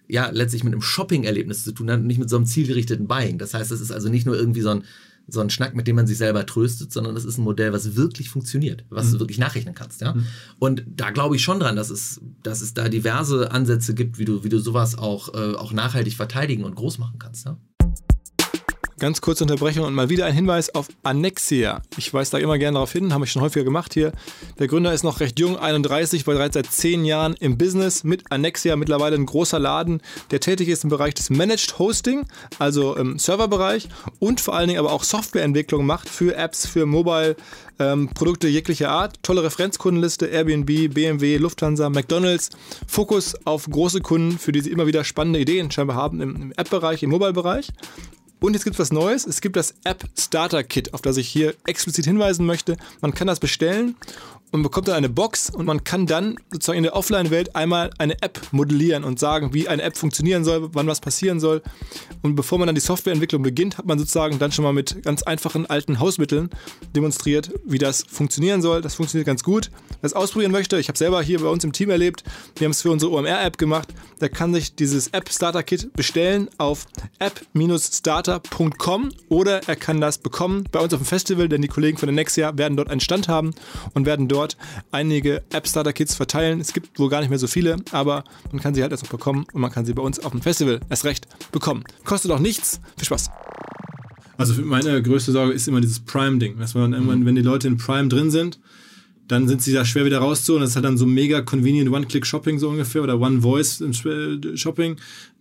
ja, letztlich mit einem Shopping-Erlebnis zu tun hat und nicht mit so einem zielgerichteten Buying. Das heißt, das ist also nicht nur irgendwie so ein, so ein Schnack, mit dem man sich selber tröstet, sondern das ist ein Modell, was wirklich funktioniert, was mhm. du wirklich nachrechnen kannst. Ja? Mhm. Und da glaube ich schon dran, dass es, dass es da diverse Ansätze gibt, wie du, wie du sowas auch, äh, auch nachhaltig verteidigen und groß machen kannst. Ja? Ganz kurze Unterbrechung und mal wieder ein Hinweis auf Annexia. Ich weise da immer gerne darauf hin, habe ich schon häufiger gemacht hier. Der Gründer ist noch recht jung, 31, war bereits seit zehn Jahren im Business mit Annexia, mittlerweile ein großer Laden, der tätig ist im Bereich des Managed Hosting, also im Serverbereich und vor allen Dingen aber auch Softwareentwicklung macht für Apps, für Mobile. Ähm, Produkte jeglicher Art, tolle Referenzkundenliste, Airbnb, BMW, Lufthansa, McDonalds, Fokus auf große Kunden, für die sie immer wieder spannende Ideen scheinbar haben im, im App-Bereich, im Mobile-Bereich. Und jetzt gibt es was Neues. Es gibt das App Starter Kit, auf das ich hier explizit hinweisen möchte. Man kann das bestellen und bekommt dann eine Box und man kann dann sozusagen in der Offline-Welt einmal eine App modellieren und sagen, wie eine App funktionieren soll, wann was passieren soll. Und bevor man dann die Softwareentwicklung beginnt, hat man sozusagen dann schon mal mit ganz einfachen alten Hausmitteln demonstriert, wie das funktionieren soll. Das funktioniert ganz gut. Wer es ausprobieren möchte, ich habe selber hier bei uns im Team erlebt, wir haben es für unsere OMR-App gemacht, der kann sich dieses App Starter Kit bestellen auf app-starter.com oder er kann das bekommen bei uns auf dem Festival, denn die Kollegen von der Nexia werden dort einen Stand haben und werden dort dort einige App-Starter-Kits verteilen. Es gibt wohl gar nicht mehr so viele, aber man kann sie halt erst noch bekommen und man kann sie bei uns auf dem Festival erst recht bekommen. Kostet auch nichts. Viel Spaß. Also meine größte Sorge ist immer dieses Prime-Ding, dass man irgendwann, wenn die Leute in Prime drin sind, dann sind sie da schwer wieder rauszuholen. Das ist halt dann so mega convenient One-Click-Shopping so ungefähr oder One-Voice-Shopping.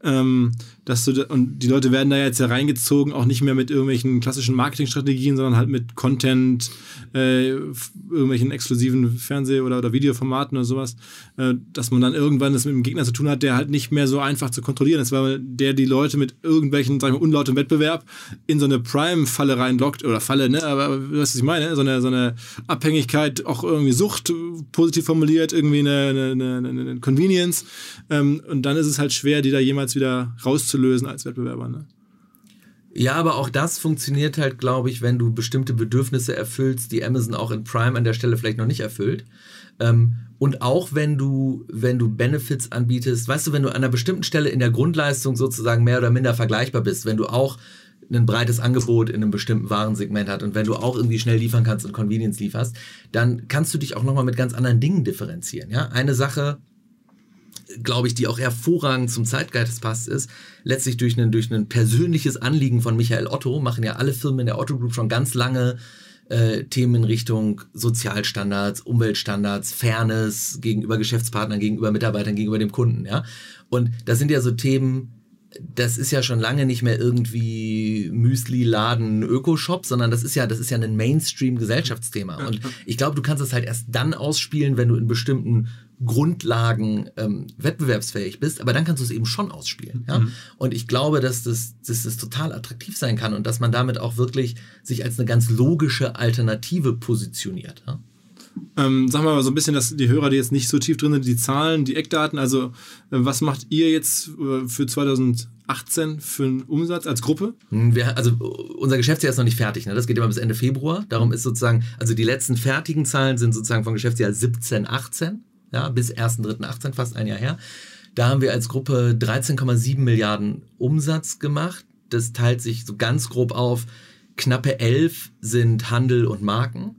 Ähm, dass du und die Leute werden da jetzt ja reingezogen, auch nicht mehr mit irgendwelchen klassischen Marketingstrategien, sondern halt mit Content, äh, irgendwelchen exklusiven Fernseh- oder, oder Videoformaten oder sowas, äh, dass man dann irgendwann das mit einem Gegner zu tun hat, der halt nicht mehr so einfach zu kontrollieren ist, weil der die Leute mit irgendwelchen, sagen wir, unlautem Wettbewerb in so eine Prime-Falle reinlockt, oder Falle, ne, aber weißt, was ich meine, so eine, so eine Abhängigkeit, auch irgendwie Sucht, positiv formuliert, irgendwie eine, eine, eine, eine Convenience, ähm, und dann ist es halt schwer, die da jemals wieder rauszulösen als Wettbewerber, ne? Ja, aber auch das funktioniert halt, glaube ich, wenn du bestimmte Bedürfnisse erfüllst, die Amazon auch in Prime an der Stelle vielleicht noch nicht erfüllt. Ähm, und auch wenn du, wenn du Benefits anbietest, weißt du, wenn du an einer bestimmten Stelle in der Grundleistung sozusagen mehr oder minder vergleichbar bist, wenn du auch ein breites Angebot in einem bestimmten Warensegment hat und wenn du auch irgendwie schnell liefern kannst und Convenience lieferst, dann kannst du dich auch nochmal mit ganz anderen Dingen differenzieren. Ja? Eine Sache, glaube ich, die auch hervorragend zum Zeitgeist passt, ist, letztlich durch ein, durch ein persönliches Anliegen von Michael Otto, machen ja alle Firmen in der Otto Group schon ganz lange äh, Themen in Richtung Sozialstandards, Umweltstandards, Fairness gegenüber Geschäftspartnern, gegenüber Mitarbeitern, gegenüber dem Kunden, ja. Und das sind ja so Themen, das ist ja schon lange nicht mehr irgendwie Müsli-Laden, Ökoshop, sondern das ist ja, das ist ja ein Mainstream-Gesellschaftsthema. Und ich glaube, du kannst es halt erst dann ausspielen, wenn du in bestimmten Grundlagen ähm, wettbewerbsfähig bist, aber dann kannst du es eben schon ausspielen. Ja? Mhm. Und ich glaube, dass das, dass das total attraktiv sein kann und dass man damit auch wirklich sich als eine ganz logische Alternative positioniert. Ja? Ähm, sag mal so ein bisschen, dass die Hörer, die jetzt nicht so tief drin sind, die Zahlen, die Eckdaten, also äh, was macht ihr jetzt äh, für 2018 für einen Umsatz als Gruppe? Hm, wir, also unser Geschäftsjahr ist noch nicht fertig, ne? das geht immer bis Ende Februar. Darum ist sozusagen, also die letzten fertigen Zahlen sind sozusagen vom Geschäftsjahr 17, 18, ja, bis 1.3.18, fast ein Jahr her. Da haben wir als Gruppe 13,7 Milliarden Umsatz gemacht. Das teilt sich so ganz grob auf. Knappe 11 sind Handel und Marken.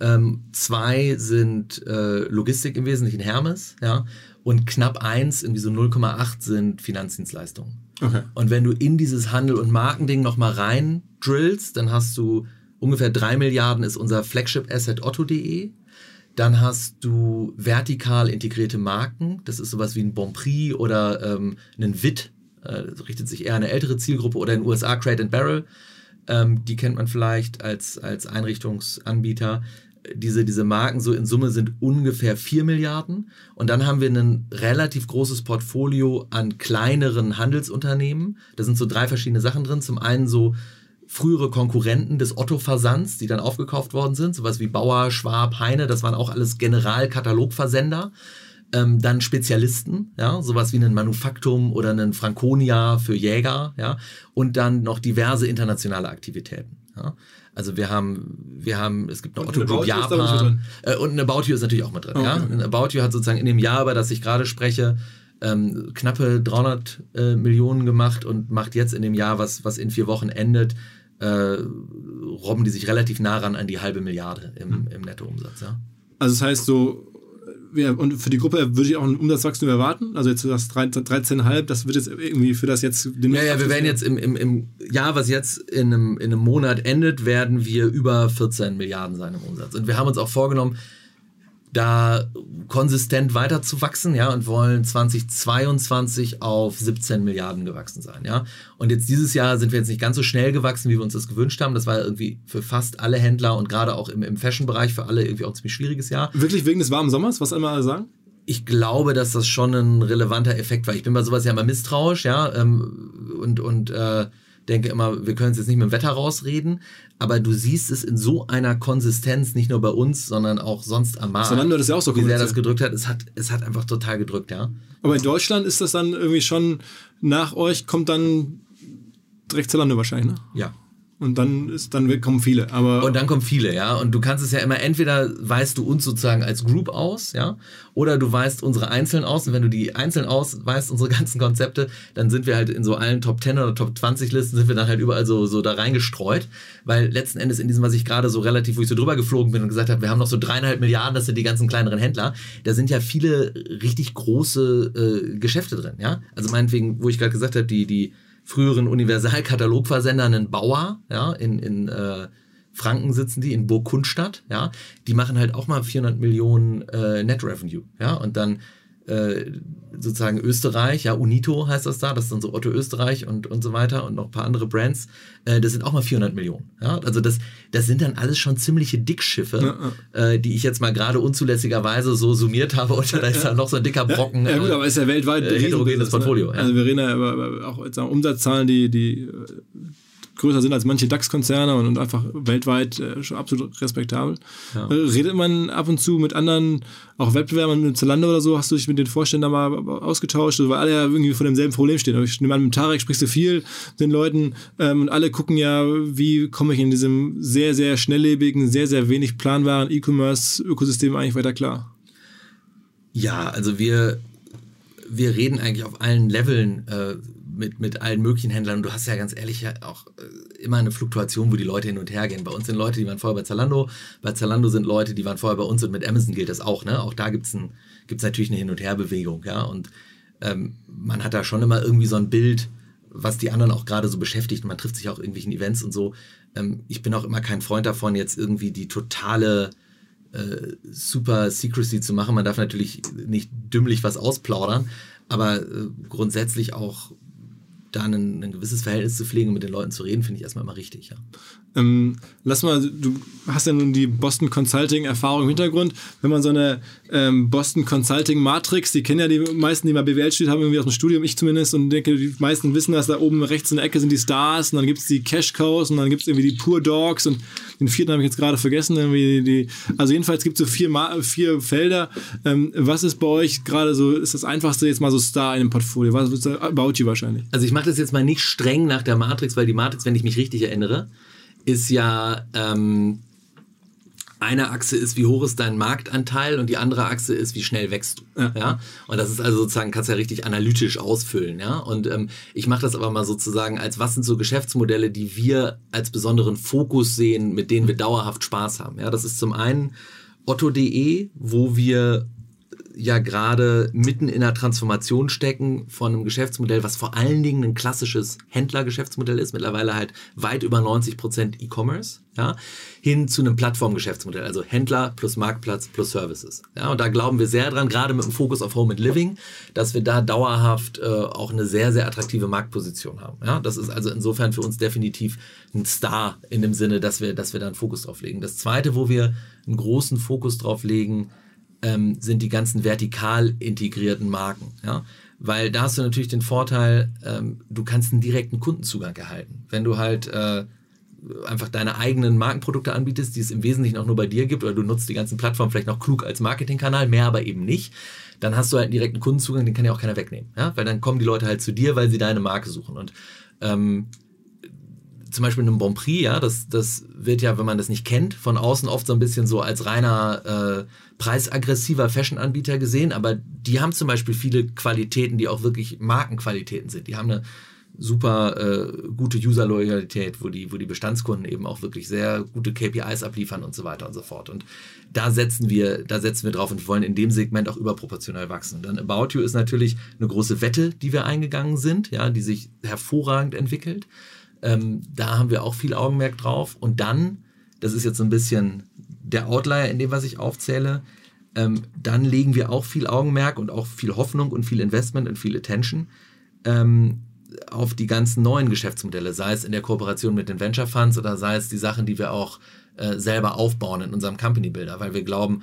Ähm, zwei sind äh, Logistik im Wesentlichen Hermes, ja, und knapp eins, irgendwie so 0,8 sind Finanzdienstleistungen. Okay. Und wenn du in dieses Handel- und Markending nochmal rein drillst, dann hast du ungefähr drei Milliarden ist unser Flagship-Asset otto.de. Dann hast du vertikal integrierte Marken. Das ist sowas wie ein Bonprix oder ähm, ein WIT. Äh, das richtet sich eher an eine ältere Zielgruppe oder in den USA Crate and Barrel. Ähm, die kennt man vielleicht als, als Einrichtungsanbieter diese, diese Marken so in Summe sind ungefähr 4 Milliarden. Und dann haben wir ein relativ großes Portfolio an kleineren Handelsunternehmen. Da sind so drei verschiedene Sachen drin. Zum einen so frühere Konkurrenten des Otto-Versands, die dann aufgekauft worden sind. Sowas wie Bauer, Schwab, Heine, das waren auch alles Generalkatalogversender. Ähm, dann Spezialisten, ja, sowas wie einen Manufaktum oder einen Franconia für Jäger, ja, und dann noch diverse internationale Aktivitäten. Ja. Also wir haben, wir haben, es gibt noch Otto Group Japan äh, und eine About You ist natürlich auch mit drin. Okay. Ja? Eine About You hat sozusagen in dem Jahr, über das ich gerade spreche, ähm, knappe 300 äh, Millionen gemacht und macht jetzt in dem Jahr, was, was in vier Wochen endet, äh, robben die sich relativ nah ran an die halbe Milliarde im, hm. im Nettoumsatz. Ja? Also das heißt so, und für die Gruppe würde ich auch ein Umsatzwachstum erwarten. Also jetzt das 13,5, das wird jetzt irgendwie für das jetzt Ja, ja, wir werden jetzt im, im, im Jahr, was jetzt in einem, in einem Monat endet, werden wir über 14 Milliarden sein im Umsatz. Und wir haben uns auch vorgenommen, da konsistent weiter zu wachsen, ja, und wollen 2022 auf 17 Milliarden gewachsen sein, ja. Und jetzt dieses Jahr sind wir jetzt nicht ganz so schnell gewachsen, wie wir uns das gewünscht haben. Das war irgendwie für fast alle Händler und gerade auch im, im Fashion-Bereich für alle irgendwie auch ein ziemlich schwieriges Jahr. Wirklich wegen des warmen Sommers, was immer alle sagen? Ich glaube, dass das schon ein relevanter Effekt war. Ich bin bei sowas ja immer misstrauisch, ja, ähm, und, und äh, denke immer, wir können es jetzt nicht mit dem Wetter rausreden, aber du siehst es in so einer Konsistenz, nicht nur bei uns, sondern auch sonst am Markt. Zalando das ja auch so Wie sehr das gedrückt hat, es hat, es hat einfach total gedrückt, ja. Aber in Deutschland ist das dann irgendwie schon, nach euch kommt dann direkt Zalando wahrscheinlich, ne? Ja. Und dann ist, dann kommen viele. Aber und dann kommen viele, ja. Und du kannst es ja immer, entweder weißt du uns sozusagen als Group aus, ja, oder du weißt unsere einzeln aus. Und wenn du die einzeln ausweist, unsere ganzen Konzepte, dann sind wir halt in so allen Top 10 oder Top 20 Listen, sind wir dann halt überall so, so da reingestreut. Weil letzten Endes in diesem, was ich gerade so relativ, wo ich so drüber geflogen bin und gesagt habe, wir haben noch so dreieinhalb Milliarden, das sind die ganzen kleineren Händler. Da sind ja viele richtig große äh, Geschäfte drin, ja. Also meinetwegen, wo ich gerade gesagt habe, die, die früheren Universalkatalogversender einen Bauer, ja, in, in äh, Franken sitzen die, in Burg Kundstadt, ja, die machen halt auch mal 400 Millionen äh, Net Revenue, ja, und dann äh, sozusagen Österreich, ja, Unito heißt das da, das ist dann so Otto Österreich und, und so weiter und noch ein paar andere Brands, äh, das sind auch mal 400 Millionen. Ja? Also das, das sind dann alles schon ziemliche Dickschiffe, ja. Äh, die ich jetzt mal gerade unzulässigerweise so summiert habe und da ist dann noch so ein dicker Brocken. Ja, gut, aber ist ja weltweit äh, heterogenes Portfolio. Ne? Also wir reden ja über, auch jetzt Umsatzzahlen, die, die äh, größer sind als manche DAX-Konzerne und, und, einfach weltweit äh, schon absolut respektabel. Ja. Äh, redet man ab und zu mit anderen, auch Wettbewerbern mit Zalando oder so, hast du dich mit den Vorständen da mal ausgetauscht, weil alle ja irgendwie vor demselben Problem stehen. Ich nehme an, mit Tarek sprichst du viel mit den Leuten ähm, und alle gucken ja, wie komme ich in diesem sehr, sehr schnelllebigen, sehr, sehr wenig planbaren E-Commerce-Ökosystem eigentlich weiter klar? Ja, also wir, wir reden eigentlich auf allen Leveln äh, mit, mit allen möglichen Händlern. Und du hast ja ganz ehrlich ja auch äh, immer eine Fluktuation, wo die Leute hin und her gehen. Bei uns sind Leute, die waren vorher bei Zalando. Bei Zalando sind Leute, die waren vorher bei uns und mit Amazon gilt das auch. Ne? Auch da gibt es gibt's natürlich eine Hin- und Herbewegung. Ja? Und ähm, man hat da schon immer irgendwie so ein Bild, was die anderen auch gerade so beschäftigt. Man trifft sich auch irgendwelchen Events und so. Ähm, ich bin auch immer kein Freund davon, jetzt irgendwie die totale äh, super Secrecy zu machen. Man darf natürlich nicht dümmlich was ausplaudern, aber äh, grundsätzlich auch da ein, ein, gewisses Verhältnis zu pflegen und mit den Leuten zu reden, finde ich erstmal immer richtig. Ja. Ähm, lass mal, du hast ja nun die Boston Consulting Erfahrung im Hintergrund. Wenn man so eine ähm, Boston Consulting Matrix, die kennen ja die meisten, die mal BWL studiert haben, irgendwie aus dem Studium, ich zumindest, und denke, die meisten wissen, dass da oben rechts in der Ecke sind die Stars und dann gibt es die Cash Cows und dann gibt es irgendwie die Poor Dogs und den vierten habe ich jetzt gerade vergessen. Irgendwie die, also jedenfalls gibt es so vier, vier Felder. Ähm, was ist bei euch gerade so, ist das einfachste jetzt mal so Star in dem Portfolio? Was ist You wahrscheinlich? Also ich mache das jetzt mal nicht streng nach der Matrix, weil die Matrix, wenn ich mich richtig erinnere, ist ja ähm, eine Achse ist, wie hoch ist dein Marktanteil und die andere Achse ist, wie schnell wächst du. Ja. ja? Und das ist also sozusagen, kannst du ja richtig analytisch ausfüllen. Ja? Und ähm, ich mache das aber mal sozusagen als, was sind so Geschäftsmodelle, die wir als besonderen Fokus sehen, mit denen wir dauerhaft Spaß haben. Ja? Das ist zum einen otto.de, wo wir ja gerade mitten in der Transformation stecken von einem Geschäftsmodell, was vor allen Dingen ein klassisches Händlergeschäftsmodell ist, mittlerweile halt weit über 90 Prozent E-Commerce, ja, hin zu einem Plattformgeschäftsmodell, also Händler plus Marktplatz plus Services. Ja, und da glauben wir sehr dran, gerade mit dem Fokus auf Home and Living, dass wir da dauerhaft äh, auch eine sehr, sehr attraktive Marktposition haben. Ja, das ist also insofern für uns definitiv ein Star in dem Sinne, dass wir, dass wir da einen Fokus drauf legen. Das zweite, wo wir einen großen Fokus drauf legen, ähm, sind die ganzen vertikal integrierten Marken. Ja? Weil da hast du natürlich den Vorteil, ähm, du kannst einen direkten Kundenzugang erhalten. Wenn du halt äh, einfach deine eigenen Markenprodukte anbietest, die es im Wesentlichen auch nur bei dir gibt, oder du nutzt die ganzen Plattformen vielleicht noch klug als Marketingkanal, mehr aber eben nicht, dann hast du halt einen direkten Kundenzugang, den kann ja auch keiner wegnehmen. Ja? Weil dann kommen die Leute halt zu dir, weil sie deine Marke suchen. Und ähm, zum Beispiel in einem Bon Prix, ja, das, das wird ja, wenn man das nicht kennt, von außen oft so ein bisschen so als reiner äh, preisaggressiver Fashion-Anbieter gesehen, aber die haben zum Beispiel viele Qualitäten, die auch wirklich Markenqualitäten sind. Die haben eine super äh, gute User-Loyalität, wo die, wo die Bestandskunden eben auch wirklich sehr gute KPIs abliefern und so weiter und so fort. Und da setzen wir, da setzen wir drauf und wir wollen in dem Segment auch überproportional wachsen. Und dann About You ist natürlich eine große Wette, die wir eingegangen sind, ja, die sich hervorragend entwickelt. Ähm, da haben wir auch viel Augenmerk drauf. Und dann, das ist jetzt so ein bisschen der Outlier in dem, was ich aufzähle, ähm, dann legen wir auch viel Augenmerk und auch viel Hoffnung und viel Investment und viel Attention ähm, auf die ganzen neuen Geschäftsmodelle, sei es in der Kooperation mit den Venture Funds oder sei es die Sachen, die wir auch äh, selber aufbauen in unserem Company Builder, weil wir glauben,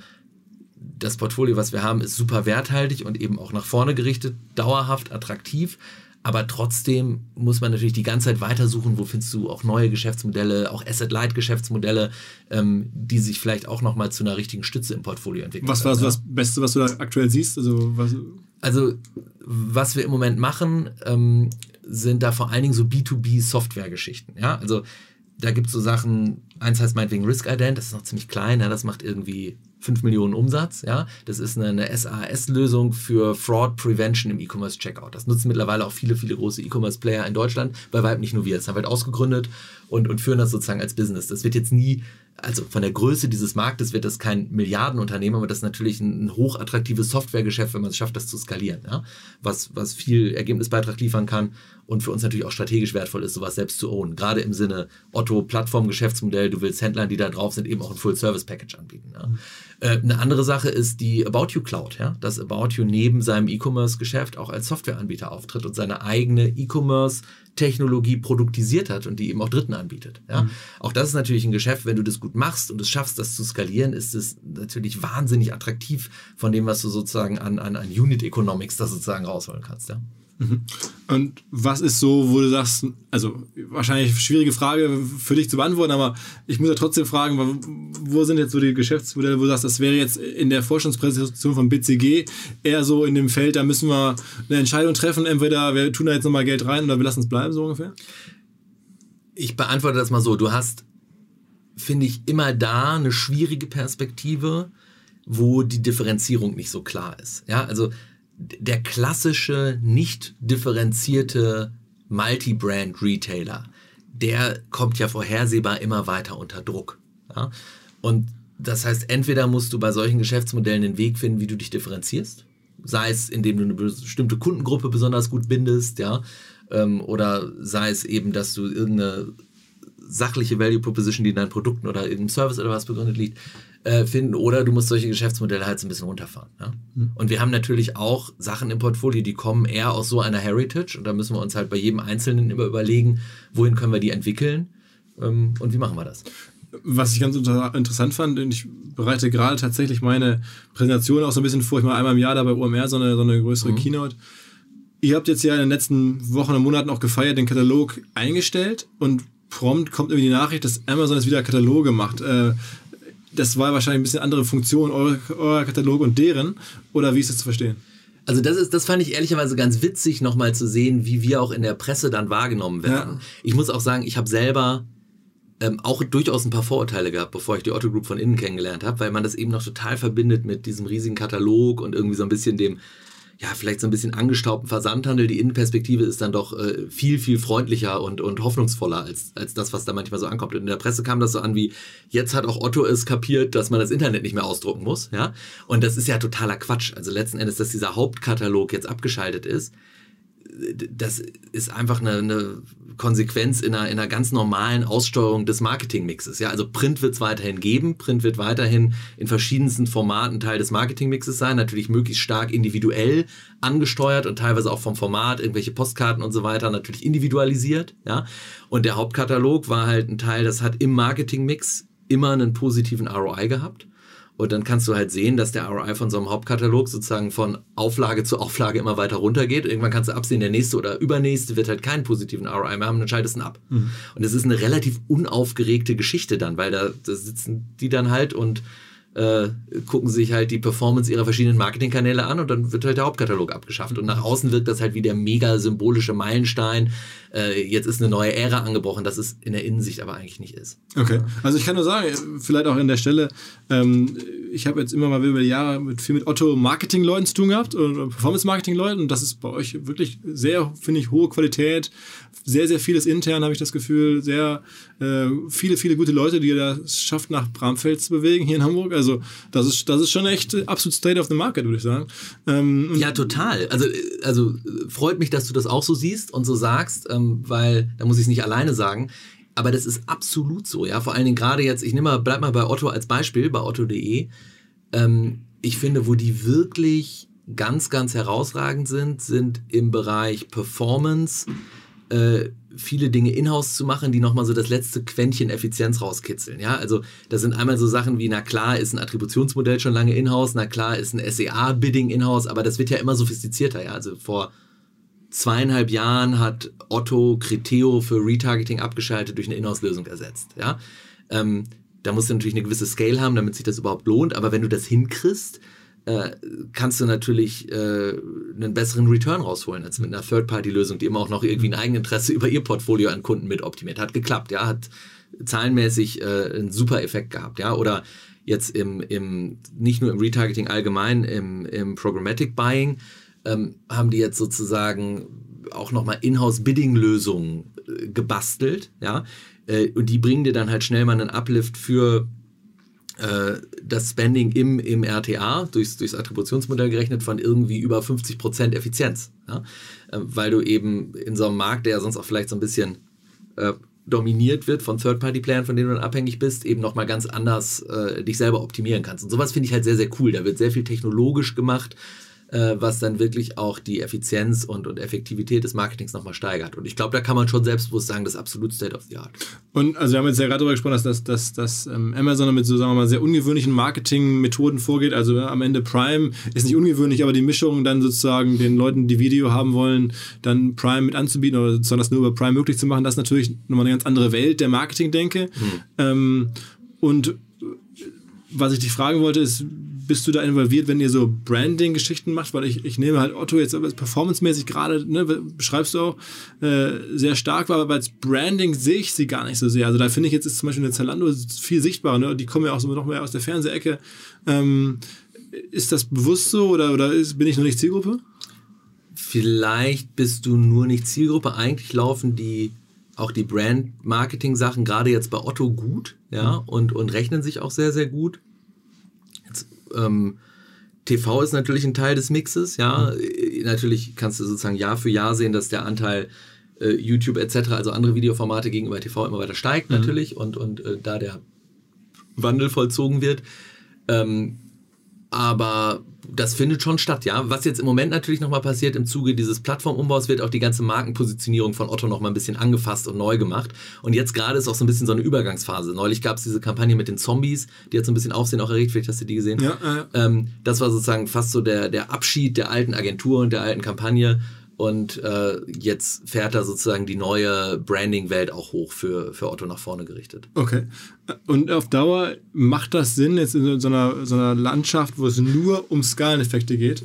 das Portfolio, was wir haben, ist super werthaltig und eben auch nach vorne gerichtet, dauerhaft attraktiv. Aber trotzdem muss man natürlich die ganze Zeit weitersuchen, wo findest du auch neue Geschäftsmodelle, auch Asset-Light-Geschäftsmodelle, ähm, die sich vielleicht auch nochmal zu einer richtigen Stütze im Portfolio entwickeln. Was war so das Beste, was du da aktuell siehst? Also was, also, was wir im Moment machen, ähm, sind da vor allen Dingen so B2B-Software-Geschichten. Ja? Also da gibt es so Sachen, eins heißt meinetwegen Risk Ident, das ist noch ziemlich klein, ja, das macht irgendwie 5 Millionen Umsatz. Ja? Das ist eine, eine SAS-Lösung für Fraud Prevention im E-Commerce Checkout. Das nutzen mittlerweile auch viele, viele große E-Commerce-Player in Deutschland, bei weitem nicht nur wir. Das haben wir halt ausgegründet und, und führen das sozusagen als Business. Das wird jetzt nie also von der Größe dieses Marktes wird das kein Milliardenunternehmen, aber das ist natürlich ein, ein hochattraktives Softwaregeschäft, wenn man es schafft, das zu skalieren. Ja? Was, was viel Ergebnisbeitrag liefern kann und für uns natürlich auch strategisch wertvoll ist, sowas selbst zu ownen. Gerade im Sinne Otto, Plattformgeschäftsmodell, du willst Händlern, die da drauf sind, eben auch ein Full-Service-Package anbieten. Ja? Mhm. Eine andere Sache ist die About You Cloud, ja? dass About You neben seinem E-Commerce-Geschäft auch als Softwareanbieter auftritt und seine eigene E-Commerce- Technologie produktisiert hat und die eben auch Dritten anbietet. Ja? Mhm. Auch das ist natürlich ein Geschäft, wenn du das gut machst und es schaffst, das zu skalieren, ist es natürlich wahnsinnig attraktiv von dem, was du sozusagen an, an, an Unit Economics da sozusagen rausholen kannst. Ja? Mhm. Und was ist so, wo du sagst, also wahrscheinlich schwierige Frage für dich zu beantworten, aber ich muss ja trotzdem fragen, wo sind jetzt so die Geschäftsmodelle, wo du sagst, das wäre jetzt in der Forschungspräsentation von BCG eher so in dem Feld, da müssen wir eine Entscheidung treffen, entweder wir tun da jetzt nochmal Geld rein oder wir lassen es bleiben, so ungefähr? Ich beantworte das mal so, du hast, finde ich, immer da eine schwierige Perspektive, wo die Differenzierung nicht so klar ist. Ja, also der klassische, nicht differenzierte Multi-Brand-Retailer, der kommt ja vorhersehbar immer weiter unter Druck. Ja? Und das heißt, entweder musst du bei solchen Geschäftsmodellen den Weg finden, wie du dich differenzierst, sei es, indem du eine bestimmte Kundengruppe besonders gut bindest, ja, ähm, oder sei es eben, dass du irgendeine sachliche Value Proposition, die in deinen Produkten oder irgendeinem Service oder was begründet liegt, äh, finden oder du musst solche Geschäftsmodelle halt so ein bisschen runterfahren. Ja? Mhm. Und wir haben natürlich auch Sachen im Portfolio, die kommen eher aus so einer Heritage und da müssen wir uns halt bei jedem Einzelnen immer überlegen, wohin können wir die entwickeln. Ähm, und wie machen wir das? Was ich ganz interessant fand, ich bereite gerade tatsächlich meine Präsentation auch so ein bisschen vor. Ich mache einmal im Jahr da bei OMR so eine, so eine größere mhm. Keynote. Ihr habt jetzt ja in den letzten Wochen und Monaten auch gefeiert, den Katalog eingestellt und prompt kommt irgendwie die Nachricht, dass Amazon jetzt wieder Kataloge macht. Äh, das war wahrscheinlich ein bisschen andere Funktion, euer, euer Katalog und deren. Oder wie ist das zu verstehen? Also das ist, das fand ich ehrlicherweise ganz witzig, nochmal zu sehen, wie wir auch in der Presse dann wahrgenommen werden. Ja. Ich muss auch sagen, ich habe selber ähm, auch durchaus ein paar Vorurteile gehabt, bevor ich die Otto Group von innen kennengelernt habe, weil man das eben noch total verbindet mit diesem riesigen Katalog und irgendwie so ein bisschen dem ja, vielleicht so ein bisschen angestaubten Versandhandel. Die Innenperspektive ist dann doch äh, viel, viel freundlicher und, und hoffnungsvoller als, als das, was da manchmal so ankommt. Und in der Presse kam das so an wie, jetzt hat auch Otto es kapiert, dass man das Internet nicht mehr ausdrucken muss. Ja? Und das ist ja totaler Quatsch. Also letzten Endes, dass dieser Hauptkatalog jetzt abgeschaltet ist, das ist einfach eine, eine Konsequenz in einer, in einer ganz normalen Aussteuerung des Marketingmixes. Ja, also Print wird es weiterhin geben. Print wird weiterhin in verschiedensten Formaten Teil des Marketingmixes sein. Natürlich möglichst stark individuell angesteuert und teilweise auch vom Format, irgendwelche Postkarten und so weiter, natürlich individualisiert. Ja, und der Hauptkatalog war halt ein Teil, das hat im Marketingmix immer einen positiven ROI gehabt. Und dann kannst du halt sehen, dass der ROI von so einem Hauptkatalog sozusagen von Auflage zu Auflage immer weiter runtergeht. Irgendwann kannst du absehen, der nächste oder übernächste wird halt keinen positiven ROI mehr haben, dann schaltest du ihn ab. Mhm. Und es ist eine relativ unaufgeregte Geschichte dann, weil da, da sitzen die dann halt und äh, gucken sich halt die Performance ihrer verschiedenen Marketingkanäle an und dann wird halt der Hauptkatalog abgeschafft. Und nach außen wirkt das halt wie der mega symbolische Meilenstein. Äh, jetzt ist eine neue Ära angebrochen, das ist in der Innensicht aber eigentlich nicht ist. Okay, also ich kann nur sagen, vielleicht auch an der Stelle, ähm, ich habe jetzt immer mal über die Jahre mit viel mit Otto Marketing-Leuten zu tun gehabt und Performance-Marketing-Leuten und das ist bei euch wirklich sehr, finde ich, hohe Qualität, sehr, sehr vieles intern, habe ich das Gefühl, sehr äh, viele, viele gute Leute, die ihr da schafft, nach Bramfeld zu bewegen hier in Hamburg. Also das ist, das ist schon echt absolut State of the Market, würde ich sagen. Ähm, ja, total. Also, also freut mich, dass du das auch so siehst und so sagst, ähm, weil da muss ich es nicht alleine sagen. Aber das ist absolut so, ja. Vor allen Dingen gerade jetzt, ich nehme mal, bleib mal bei Otto als Beispiel, bei otto.de. Ähm, ich finde, wo die wirklich ganz, ganz herausragend sind, sind im Bereich Performance, äh, viele Dinge in-house zu machen, die nochmal so das letzte Quäntchen Effizienz rauskitzeln. Ja, also das sind einmal so Sachen wie, na klar ist ein Attributionsmodell schon lange in-house, na klar ist ein SEA-Bidding in-house, aber das wird ja immer sophistizierter. Ja, also vor zweieinhalb Jahren hat Otto Criteo für Retargeting abgeschaltet durch eine Inhouse-Lösung ersetzt. Ja? Ähm, da musst du natürlich eine gewisse Scale haben, damit sich das überhaupt lohnt. Aber wenn du das hinkriegst, äh, kannst du natürlich äh, einen besseren Return rausholen als mit einer Third-Party-Lösung, die immer auch noch irgendwie ein Eigeninteresse über ihr Portfolio an Kunden mit optimiert. Hat geklappt, ja, hat zahlenmäßig äh, einen super Effekt gehabt, ja. Oder jetzt im, im nicht nur im Retargeting allgemein, im, im Programmatic Buying ähm, haben die jetzt sozusagen auch nochmal Inhouse-Bidding-Lösungen äh, gebastelt, ja. Äh, und die bringen dir dann halt schnell mal einen Uplift für äh, das Spending im, im RTA durchs, durchs Attributionsmodell gerechnet von irgendwie über 50% Effizienz. Ja? Äh, weil du eben in so einem Markt, der ja sonst auch vielleicht so ein bisschen äh, dominiert wird von Third-Party-Playern, von denen du dann abhängig bist, eben nochmal ganz anders äh, dich selber optimieren kannst. Und sowas finde ich halt sehr, sehr cool. Da wird sehr viel technologisch gemacht äh, was dann wirklich auch die Effizienz und, und Effektivität des Marketings nochmal steigert. Und ich glaube, da kann man schon selbstbewusst sagen, das ist absolut State of the Art. Und also wir haben jetzt ja gerade darüber gesprochen, dass, dass, dass, dass ähm, Amazon mit so sagen wir mal sehr ungewöhnlichen Marketingmethoden vorgeht. Also ja, am Ende Prime ist nicht ungewöhnlich, aber die Mischung dann sozusagen den Leuten, die Video haben wollen, dann Prime mit anzubieten oder sozusagen das nur über Prime möglich zu machen, das ist natürlich nochmal eine ganz andere Welt der Marketing-Denke. Hm. Ähm, und was ich dich fragen wollte, ist, bist du da involviert, wenn ihr so Branding-Geschichten macht? Weil ich, ich nehme halt Otto jetzt performancemäßig gerade, ne, beschreibst du auch, äh, sehr stark war, aber als Branding sehe ich sie gar nicht so sehr. Also da finde ich jetzt ist zum Beispiel eine Zalando viel sichtbarer, ne? Die kommen ja auch so noch mehr aus der Fernsehecke. Ähm, ist das bewusst so oder, oder ist, bin ich noch nicht Zielgruppe? Vielleicht bist du nur nicht Zielgruppe. Eigentlich laufen die auch die Brand-Marketing-Sachen gerade jetzt bei Otto gut, ja, mhm. und, und rechnen sich auch sehr, sehr gut. Ähm, TV ist natürlich ein Teil des Mixes, ja. Mhm. Natürlich kannst du sozusagen Jahr für Jahr sehen, dass der Anteil äh, YouTube etc., also andere Videoformate gegenüber TV immer weiter steigt mhm. natürlich und, und äh, da der Wandel vollzogen wird. Ähm, aber das findet schon statt, ja. Was jetzt im Moment natürlich nochmal passiert im Zuge dieses Plattformumbaus, wird auch die ganze Markenpositionierung von Otto nochmal ein bisschen angefasst und neu gemacht. Und jetzt gerade ist auch so ein bisschen so eine Übergangsphase. Neulich gab es diese Kampagne mit den Zombies, die hat so ein bisschen Aufsehen auch erregt, vielleicht hast du die gesehen. Ja, ja. Ähm, das war sozusagen fast so der, der Abschied der alten Agentur und der alten Kampagne. Und äh, jetzt fährt da sozusagen die neue Branding-Welt auch hoch für, für Otto nach vorne gerichtet. Okay. Und auf Dauer macht das Sinn, jetzt in so einer, so einer Landschaft, wo es nur um Skaleneffekte geht?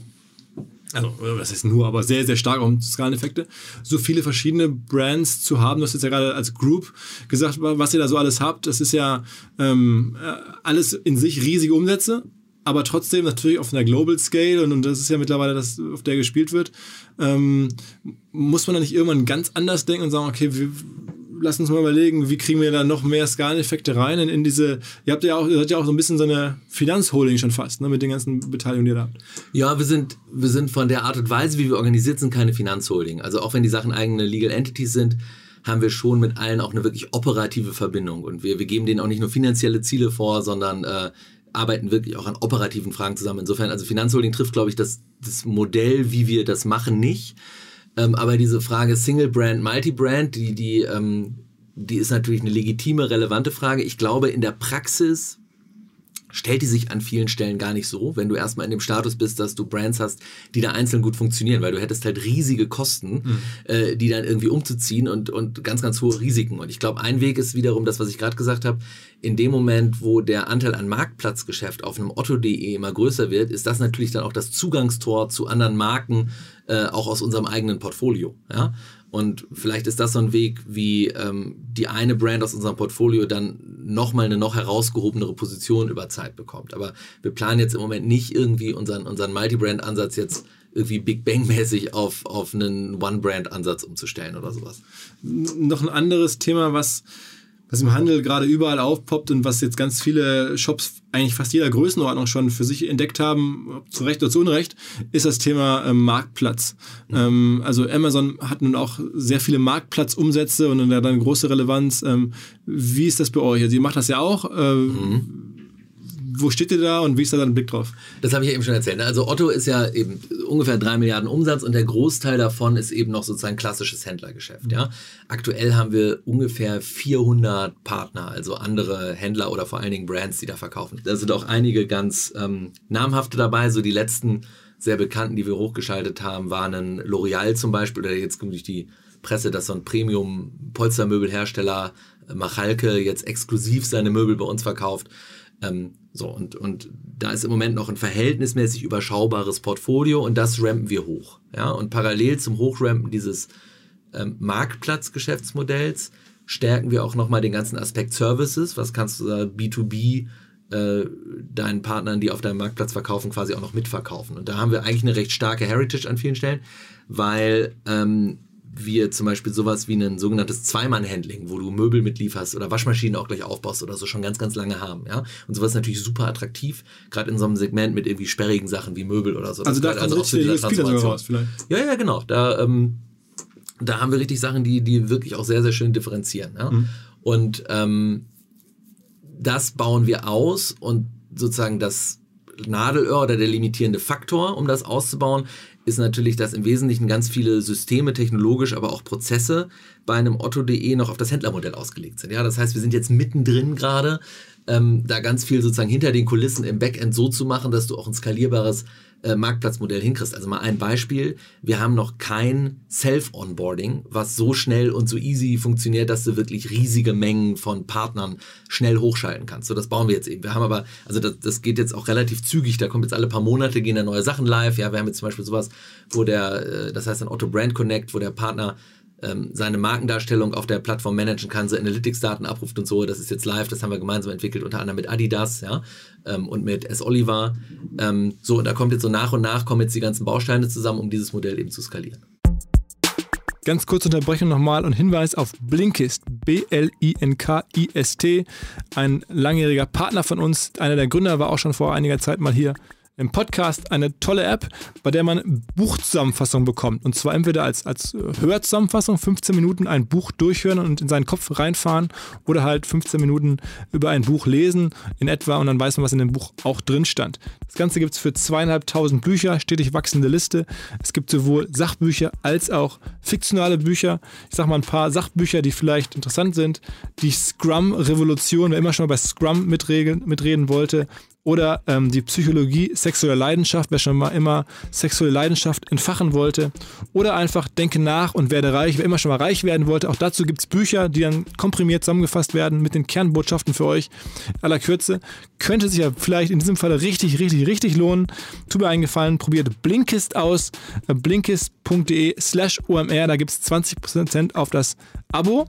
Also, was ist nur, aber sehr, sehr stark um Skaleneffekte, so viele verschiedene Brands zu haben. Du hast jetzt ja gerade als Group gesagt, was ihr da so alles habt. Das ist ja ähm, alles in sich riesige Umsätze, aber trotzdem natürlich auf einer Global Scale und, und das ist ja mittlerweile das, auf der gespielt wird, ähm, muss man da nicht irgendwann ganz anders denken und sagen, okay, wir, lass uns mal überlegen, wie kriegen wir da noch mehr Skaleneffekte rein in, in diese, ihr habt ja auch, ihr seid ja auch so ein bisschen so eine Finanzholding schon fast, ne, mit den ganzen Beteiligungen, die ihr da habt. Ja, wir sind, wir sind von der Art und Weise, wie wir organisiert sind, keine Finanzholding. Also auch wenn die Sachen eigene Legal Entities sind, haben wir schon mit allen auch eine wirklich operative Verbindung. Und wir, wir geben denen auch nicht nur finanzielle Ziele vor, sondern äh, arbeiten wirklich auch an operativen Fragen zusammen. Insofern, also Finanzholding trifft, glaube ich, das, das Modell, wie wir das machen, nicht. Ähm, aber diese Frage Single Brand, Multi-Brand, die, die, ähm, die ist natürlich eine legitime, relevante Frage. Ich glaube, in der Praxis stellt die sich an vielen Stellen gar nicht so, wenn du erstmal in dem Status bist, dass du Brands hast, die da einzeln gut funktionieren, weil du hättest halt riesige Kosten, mhm. äh, die dann irgendwie umzuziehen und, und ganz, ganz hohe Risiken. Und ich glaube, ein Weg ist wiederum das, was ich gerade gesagt habe, in dem Moment, wo der Anteil an Marktplatzgeschäft auf einem Otto.de immer größer wird, ist das natürlich dann auch das Zugangstor zu anderen Marken, äh, auch aus unserem eigenen Portfolio. Ja? Und vielleicht ist das so ein Weg, wie ähm, die eine Brand aus unserem Portfolio dann nochmal eine noch herausgehobenere Position über Zeit bekommt. Aber wir planen jetzt im Moment nicht irgendwie unseren, unseren Multi-Brand-Ansatz jetzt irgendwie Big Bang-mäßig auf, auf einen One-Brand-Ansatz umzustellen oder sowas. Noch ein anderes Thema, was was im Handel gerade überall aufpoppt und was jetzt ganz viele Shops eigentlich fast jeder Größenordnung schon für sich entdeckt haben, zu Recht oder zu Unrecht, ist das Thema ähm, Marktplatz. Mhm. Ähm, also Amazon hat nun auch sehr viele Marktplatzumsätze und dann große Relevanz. Ähm, wie ist das bei euch? Also ihr macht das ja auch. Äh, mhm wo steht ihr da und wie ist da dein Blick drauf? Das habe ich ja eben schon erzählt. Ne? Also Otto ist ja eben ungefähr drei Milliarden Umsatz und der Großteil davon ist eben noch sozusagen klassisches Händlergeschäft. Mhm. Ja? Aktuell haben wir ungefähr 400 Partner, also andere Händler oder vor allen Dingen Brands, die da verkaufen. Da sind auch einige ganz ähm, namhafte dabei. So die letzten sehr bekannten, die wir hochgeschaltet haben, waren ein L'Oreal zum Beispiel oder jetzt kommt durch die Presse, dass so ein Premium-Polstermöbelhersteller äh, Machalke jetzt exklusiv seine Möbel bei uns verkauft. Ähm, so, und, und da ist im Moment noch ein verhältnismäßig überschaubares Portfolio und das rampen wir hoch. Ja? Und parallel zum Hochrampen dieses ähm, Marktplatzgeschäftsmodells stärken wir auch nochmal den ganzen Aspekt Services. Was kannst du da B2B äh, deinen Partnern, die auf deinem Marktplatz verkaufen, quasi auch noch mitverkaufen? Und da haben wir eigentlich eine recht starke Heritage an vielen Stellen, weil ähm, wir zum Beispiel sowas wie ein sogenanntes Zweimann-Handling, wo du Möbel mitlieferst oder Waschmaschinen auch gleich aufbaust oder so schon ganz, ganz lange haben. Ja? Und sowas ist natürlich super attraktiv, gerade in so einem Segment mit irgendwie sperrigen Sachen wie Möbel oder so. Also da kommt also richtig der USP sogar raus vielleicht. Ja, ja, genau. Da, ähm, da haben wir richtig Sachen, die, die wirklich auch sehr, sehr schön differenzieren. Ja? Mhm. Und ähm, das bauen wir aus und sozusagen das Nadelöhr oder der limitierende Faktor, um das auszubauen, ist natürlich, dass im Wesentlichen ganz viele Systeme, technologisch, aber auch Prozesse bei einem Otto.de noch auf das Händlermodell ausgelegt sind. Ja, das heißt, wir sind jetzt mittendrin gerade, ähm, da ganz viel sozusagen hinter den Kulissen im Backend so zu machen, dass du auch ein skalierbares äh, Marktplatzmodell hinkriegst. Also mal ein Beispiel. Wir haben noch kein Self-Onboarding, was so schnell und so easy funktioniert, dass du wirklich riesige Mengen von Partnern schnell hochschalten kannst. So, das bauen wir jetzt eben. Wir haben aber, also das, das geht jetzt auch relativ zügig. Da kommt jetzt alle paar Monate, gehen da neue Sachen live. Ja, wir haben jetzt zum Beispiel sowas, wo der, äh, das heißt ein Otto Brand Connect, wo der Partner ähm, seine Markendarstellung auf der Plattform managen kann, so Analytics-Daten abruft und so. Das ist jetzt live, das haben wir gemeinsam entwickelt, unter anderem mit Adidas ja, ähm, und mit S. Oliver. Ähm, so, und da kommt jetzt so nach und nach kommen jetzt die ganzen Bausteine zusammen, um dieses Modell eben zu skalieren. Ganz kurze Unterbrechung nochmal und Hinweis auf Blinkist, B-L-I-N-K-I-S-T, ein langjähriger Partner von uns. Einer der Gründer war auch schon vor einiger Zeit mal hier im Podcast eine tolle App, bei der man Buchzusammenfassung bekommt. Und zwar entweder als, als Hörzusammenfassung, 15 Minuten ein Buch durchhören und in seinen Kopf reinfahren oder halt 15 Minuten über ein Buch lesen in etwa und dann weiß man, was in dem Buch auch drin stand. Das Ganze gibt es für zweieinhalbtausend Bücher, stetig wachsende Liste. Es gibt sowohl Sachbücher als auch fiktionale Bücher. Ich sage mal ein paar Sachbücher, die vielleicht interessant sind. Die Scrum-Revolution, wer immer schon mal bei Scrum mitreden, mitreden wollte, oder ähm, die Psychologie sexueller Leidenschaft, wer schon mal immer sexuelle Leidenschaft entfachen wollte. Oder einfach Denke nach und werde reich, wer immer schon mal reich werden wollte. Auch dazu gibt es Bücher, die dann komprimiert zusammengefasst werden mit den Kernbotschaften für euch aller Kürze. Könnte sich ja vielleicht in diesem Fall richtig, richtig, richtig lohnen. Tut mir einen Gefallen, probiert Blinkist aus. Äh, blinkist.de slash OMR, da gibt es 20% auf das Abo.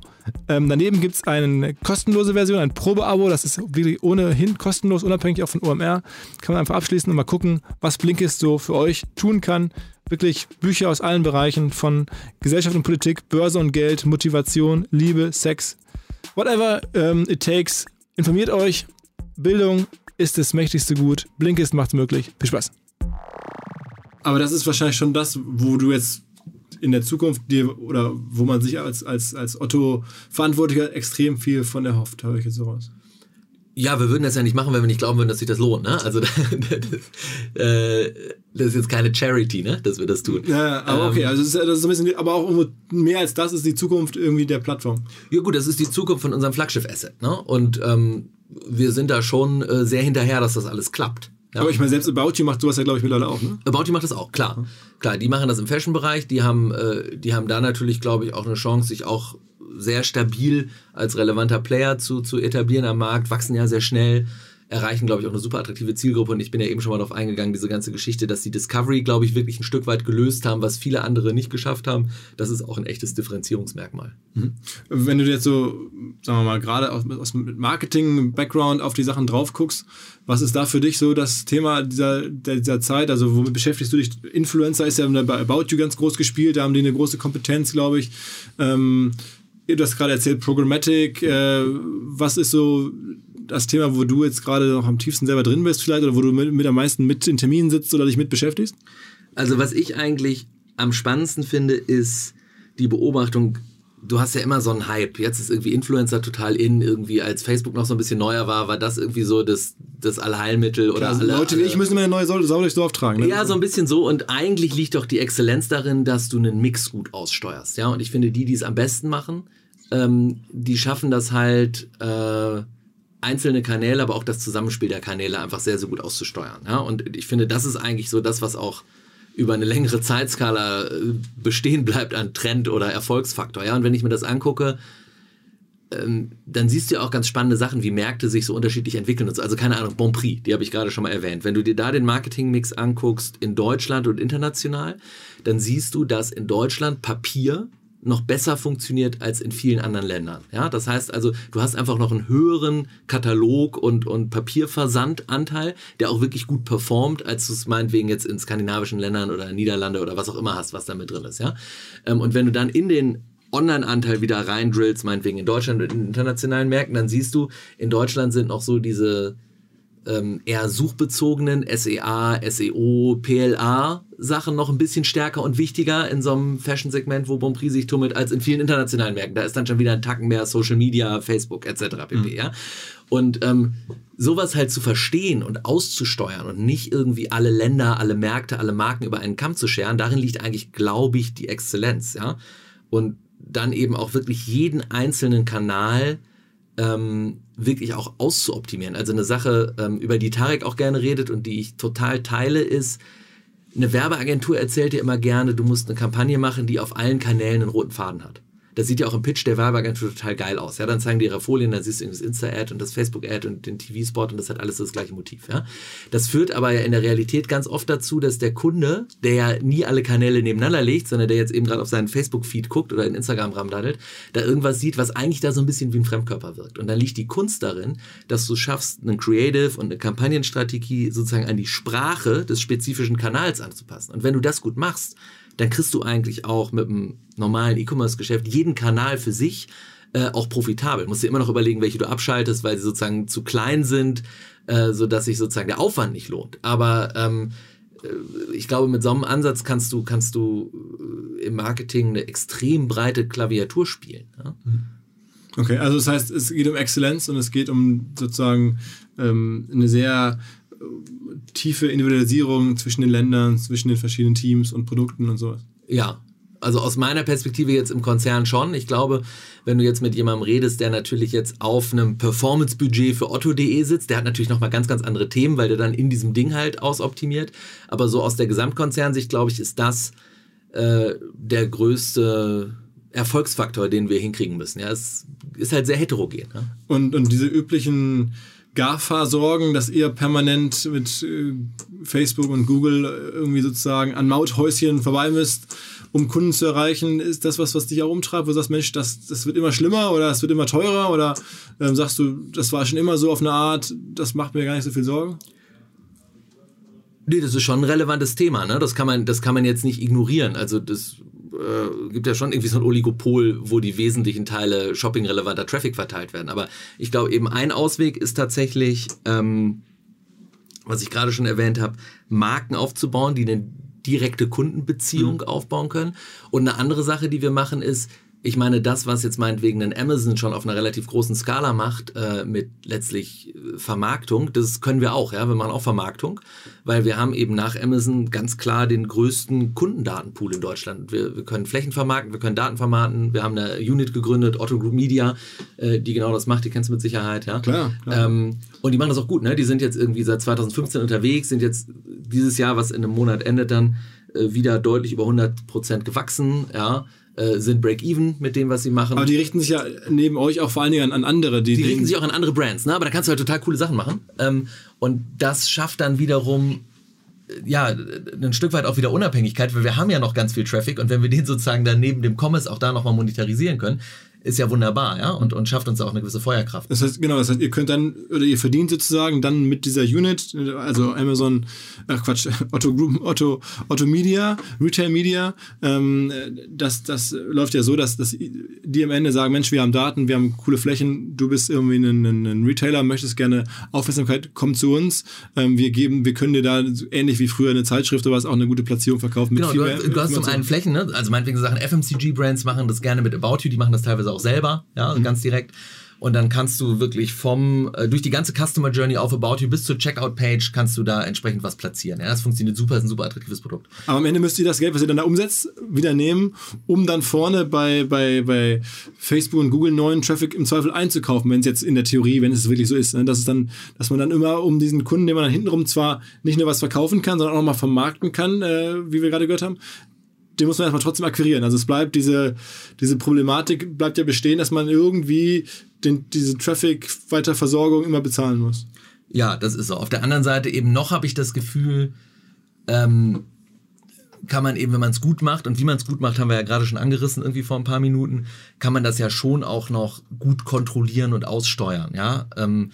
Ähm, daneben gibt es eine kostenlose Version, ein Probeabo. Das ist wirklich ohnehin kostenlos, unabhängig auch von OMR. Kann man einfach abschließen und mal gucken, was Blinkist so für euch tun kann. Wirklich Bücher aus allen Bereichen von Gesellschaft und Politik, Börse und Geld, Motivation, Liebe, Sex, whatever um, it takes. Informiert euch. Bildung ist das mächtigste Gut. Blinkist macht es möglich. Viel Spaß. Aber das ist wahrscheinlich schon das, wo du jetzt in der Zukunft dir oder wo man sich als, als, als Otto-Verantwortlicher extrem viel von erhofft, höre ich jetzt so raus. Ja, wir würden das ja nicht machen, wenn wir nicht glauben würden, dass sich das lohnt. Ne? Also das, äh, das ist jetzt keine Charity, ne? dass wir das tun. Ja, aber okay, ähm, also das ist, das ist ein bisschen, aber auch mehr als das ist die Zukunft irgendwie der Plattform. Ja gut, das ist die Zukunft von unserem Flaggschiff-Asset. Ne? Und ähm, wir sind da schon äh, sehr hinterher, dass das alles klappt. Ja. Aber ich meine, selbst About You macht sowas ja, glaube ich, mittlerweile auch, ne? About You macht das auch, klar. Klar, die machen das im Fashion-Bereich, die haben, äh, die haben da natürlich, glaube ich, auch eine Chance, sich auch sehr stabil als relevanter Player zu, zu etablieren am Markt, wachsen ja sehr schnell erreichen, glaube ich, auch eine super attraktive Zielgruppe. Und ich bin ja eben schon mal darauf eingegangen, diese ganze Geschichte, dass die Discovery, glaube ich, wirklich ein Stück weit gelöst haben, was viele andere nicht geschafft haben. Das ist auch ein echtes Differenzierungsmerkmal. Mhm. Wenn du jetzt so, sagen wir mal, gerade aus, aus Marketing-Background auf die Sachen drauf guckst, was ist da für dich so das Thema dieser, dieser Zeit? Also womit beschäftigst du dich? Influencer ist ja bei About You ganz groß gespielt, da haben die eine große Kompetenz, glaube ich. Ähm, du hast gerade erzählt, Programmatic. Äh, was ist so das Thema, wo du jetzt gerade noch am tiefsten selber drin bist vielleicht oder wo du mit, mit am meisten mit in Terminen sitzt oder dich mit beschäftigst? Also was ich eigentlich am spannendsten finde, ist die Beobachtung, du hast ja immer so einen Hype. Jetzt ist irgendwie Influencer total in, irgendwie als Facebook noch so ein bisschen neuer war, war das irgendwie so das, das Allheilmittel oder also alle, Leute wie ich müssen immer eine neue Sau durchs Dorf tragen. Ne? Ja, so ein bisschen so und eigentlich liegt doch die Exzellenz darin, dass du einen Mix gut aussteuerst. Ja, und ich finde, die, die es am besten machen, ähm, die schaffen das halt, äh, einzelne Kanäle, aber auch das Zusammenspiel der Kanäle einfach sehr, sehr gut auszusteuern. Ja? Und ich finde, das ist eigentlich so das, was auch über eine längere Zeitskala äh, bestehen bleibt an Trend oder Erfolgsfaktor. Ja? Und wenn ich mir das angucke, ähm, dann siehst du ja auch ganz spannende Sachen, wie Märkte sich so unterschiedlich entwickeln. Also keine Ahnung, Bon Prix, die habe ich gerade schon mal erwähnt. Wenn du dir da den Marketingmix anguckst in Deutschland und international, dann siehst du, dass in Deutschland Papier noch besser funktioniert als in vielen anderen Ländern. Ja, das heißt also, du hast einfach noch einen höheren Katalog- und, und Papierversandanteil, der auch wirklich gut performt, als du es meinetwegen jetzt in skandinavischen Ländern oder Niederlande oder was auch immer hast, was da mit drin ist. Ja, ähm, und wenn du dann in den Online-Anteil wieder reindrillst, meinetwegen in Deutschland und in internationalen Märkten, dann siehst du, in Deutschland sind noch so diese ähm, eher suchbezogenen SEA, SEO, PLA Sachen noch ein bisschen stärker und wichtiger in so einem Fashion-Segment, wo Bonprix sich tummelt, als in vielen internationalen Märkten. Da ist dann schon wieder ein Tacken mehr Social Media, Facebook etc. pp. Mhm. Ja? Und ähm, sowas halt zu verstehen und auszusteuern und nicht irgendwie alle Länder, alle Märkte, alle Marken über einen Kamm zu scheren, darin liegt eigentlich, glaube ich, die Exzellenz. Ja? Und dann eben auch wirklich jeden einzelnen Kanal ähm, wirklich auch auszuoptimieren. Also eine Sache, ähm, über die Tarek auch gerne redet und die ich total teile, ist, eine Werbeagentur erzählt dir immer gerne, du musst eine Kampagne machen, die auf allen Kanälen einen roten Faden hat. Das sieht ja auch im Pitch der Werbeagentur total geil aus. Ja, dann zeigen die ihre Folien, dann siehst du das Insta-Ad und das Facebook-Ad und den TV-Spot und das hat alles das gleiche Motiv. Ja, das führt aber ja in der Realität ganz oft dazu, dass der Kunde, der ja nie alle Kanäle nebeneinander legt, sondern der jetzt eben gerade auf seinen Facebook-Feed guckt oder in Instagram ramdaddelt, da irgendwas sieht, was eigentlich da so ein bisschen wie ein Fremdkörper wirkt. Und dann liegt die Kunst darin, dass du schaffst, einen Creative und eine Kampagnenstrategie sozusagen an die Sprache des spezifischen Kanals anzupassen. Und wenn du das gut machst, dann kriegst du eigentlich auch mit einem normalen E-Commerce-Geschäft jeden Kanal für sich äh, auch profitabel. Musst dir immer noch überlegen, welche du abschaltest, weil sie sozusagen zu klein sind, äh, sodass sich sozusagen der Aufwand nicht lohnt. Aber ähm, äh, ich glaube, mit so einem Ansatz kannst du, kannst du äh, im Marketing eine extrem breite Klaviatur spielen. Ja? Okay, also das heißt, es geht um Exzellenz und es geht um sozusagen ähm, eine sehr tiefe Individualisierung zwischen den Ländern, zwischen den verschiedenen Teams und Produkten und sowas. Ja, also aus meiner Perspektive jetzt im Konzern schon. Ich glaube, wenn du jetzt mit jemandem redest, der natürlich jetzt auf einem Performance-Budget für Otto.de sitzt, der hat natürlich nochmal ganz, ganz andere Themen, weil der dann in diesem Ding halt ausoptimiert. Aber so aus der Gesamtkonzernsicht, glaube ich, ist das äh, der größte Erfolgsfaktor, den wir hinkriegen müssen. Ja, es ist halt sehr heterogen. Ja? Und, und diese üblichen GAFA-Sorgen, dass ihr permanent mit äh, Facebook und Google irgendwie sozusagen an Mauthäuschen vorbei müsst um Kunden zu erreichen, ist das was, was dich auch umtreibt, wo du sagst, Mensch, das, das wird immer schlimmer oder es wird immer teurer oder ähm, sagst du, das war schon immer so auf eine Art, das macht mir gar nicht so viel Sorgen? Nee, das ist schon ein relevantes Thema, ne? Das kann man, das kann man jetzt nicht ignorieren. Also das äh, gibt ja schon irgendwie so ein Oligopol, wo die wesentlichen Teile shopping-relevanter Traffic verteilt werden. Aber ich glaube, eben ein Ausweg ist tatsächlich, ähm, was ich gerade schon erwähnt habe, Marken aufzubauen, die den direkte Kundenbeziehung mhm. aufbauen können. Und eine andere Sache, die wir machen, ist, ich meine, das, was jetzt meinetwegen ein Amazon schon auf einer relativ großen Skala macht, äh, mit letztlich äh, Vermarktung, das können wir auch, ja. Wir machen auch Vermarktung, weil wir haben eben nach Amazon ganz klar den größten Kundendatenpool in Deutschland. Wir, wir können Flächen vermarkten, wir können Daten vermarkten, wir haben eine Unit gegründet, Otto Group Media, äh, die genau das macht, die kennst du mit Sicherheit, ja. Klar. klar. Ähm, und die machen das auch gut, ne? Die sind jetzt irgendwie seit 2015 unterwegs, sind jetzt dieses Jahr, was in einem Monat endet, dann äh, wieder deutlich über 100 Prozent gewachsen, ja äh, sind Break-Even mit dem, was sie machen. Aber die richten sich ja neben euch auch vor allen Dingen an, an andere. Die, die richten sich auch an andere Brands, ne? aber da kannst du halt total coole Sachen machen. Ähm, und das schafft dann wiederum äh, ja, ein Stück weit auch wieder Unabhängigkeit, weil wir haben ja noch ganz viel Traffic und wenn wir den sozusagen dann neben dem Commerce auch da nochmal monetarisieren können, ist ja wunderbar, ja, und, und schafft uns auch eine gewisse Feuerkraft. Das heißt, genau, das heißt, ihr könnt dann, oder ihr verdient sozusagen dann mit dieser Unit, also Amazon, ach Quatsch, Otto Group, Otto, Otto Media, Retail Media, ähm, das, das läuft ja so, dass, dass die am Ende sagen, Mensch, wir haben Daten, wir haben coole Flächen, du bist irgendwie ein, ein, ein Retailer, möchtest gerne Aufmerksamkeit, komm zu uns, ähm, wir geben, wir können dir da ähnlich wie früher eine Zeitschrift oder was auch eine gute Platzierung verkaufen. Mit genau, viel du, mehr, du hast zum einen Flächen, ne? also meinetwegen Sachen, FMCG-Brands machen das gerne mit About You, die machen das teilweise auch selber, ja, mhm. ganz direkt. Und dann kannst du wirklich vom, äh, durch die ganze Customer Journey auf About You bis zur Checkout-Page kannst du da entsprechend was platzieren. Ja, das funktioniert super, ist ein super attraktives Produkt. Aber am Ende müsst ihr das Geld, was ihr dann da umsetzt, wieder nehmen, um dann vorne bei, bei, bei Facebook und Google neuen Traffic im Zweifel einzukaufen, wenn es jetzt in der Theorie, wenn es wirklich so ist. Ne? Das ist dann, dass man dann immer um diesen Kunden, den man dann hintenrum zwar nicht nur was verkaufen kann, sondern auch nochmal vermarkten kann, äh, wie wir gerade gehört haben, den muss man erstmal trotzdem akquirieren. Also es bleibt diese, diese Problematik bleibt ja bestehen, dass man irgendwie den, diese Traffic-Weiterversorgung immer bezahlen muss. Ja, das ist so. Auf der anderen Seite eben noch habe ich das Gefühl, ähm, kann man eben, wenn man es gut macht, und wie man es gut macht, haben wir ja gerade schon angerissen, irgendwie vor ein paar Minuten, kann man das ja schon auch noch gut kontrollieren und aussteuern, ja. Ähm,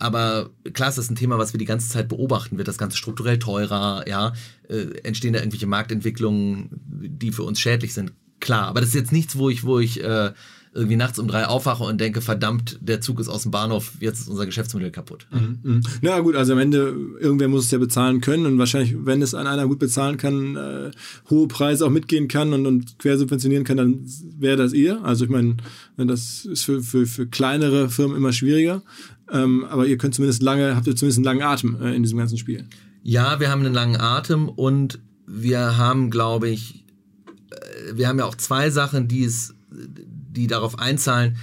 aber klar ist das ein Thema, was wir die ganze Zeit beobachten. Wird das Ganze strukturell teurer? Ja, äh, entstehen da irgendwelche Marktentwicklungen, die für uns schädlich sind? Klar, aber das ist jetzt nichts, wo ich, wo ich äh, irgendwie nachts um drei aufwache und denke, verdammt, der Zug ist aus dem Bahnhof, jetzt ist unser Geschäftsmodell kaputt. Mhm. Mhm. Na gut, also am Ende, irgendwer muss es ja bezahlen können und wahrscheinlich, wenn es an einer gut bezahlen kann, äh, hohe Preise auch mitgehen kann und, und quersubventionieren kann, dann wäre das ihr. Also ich meine, das ist für, für, für kleinere Firmen immer schwieriger. Ähm, aber ihr könnt zumindest lange, habt ihr zumindest einen langen Atem äh, in diesem ganzen Spiel. Ja, wir haben einen langen Atem und wir haben, glaube ich, äh, wir haben ja auch zwei Sachen, die es, die darauf einzahlen,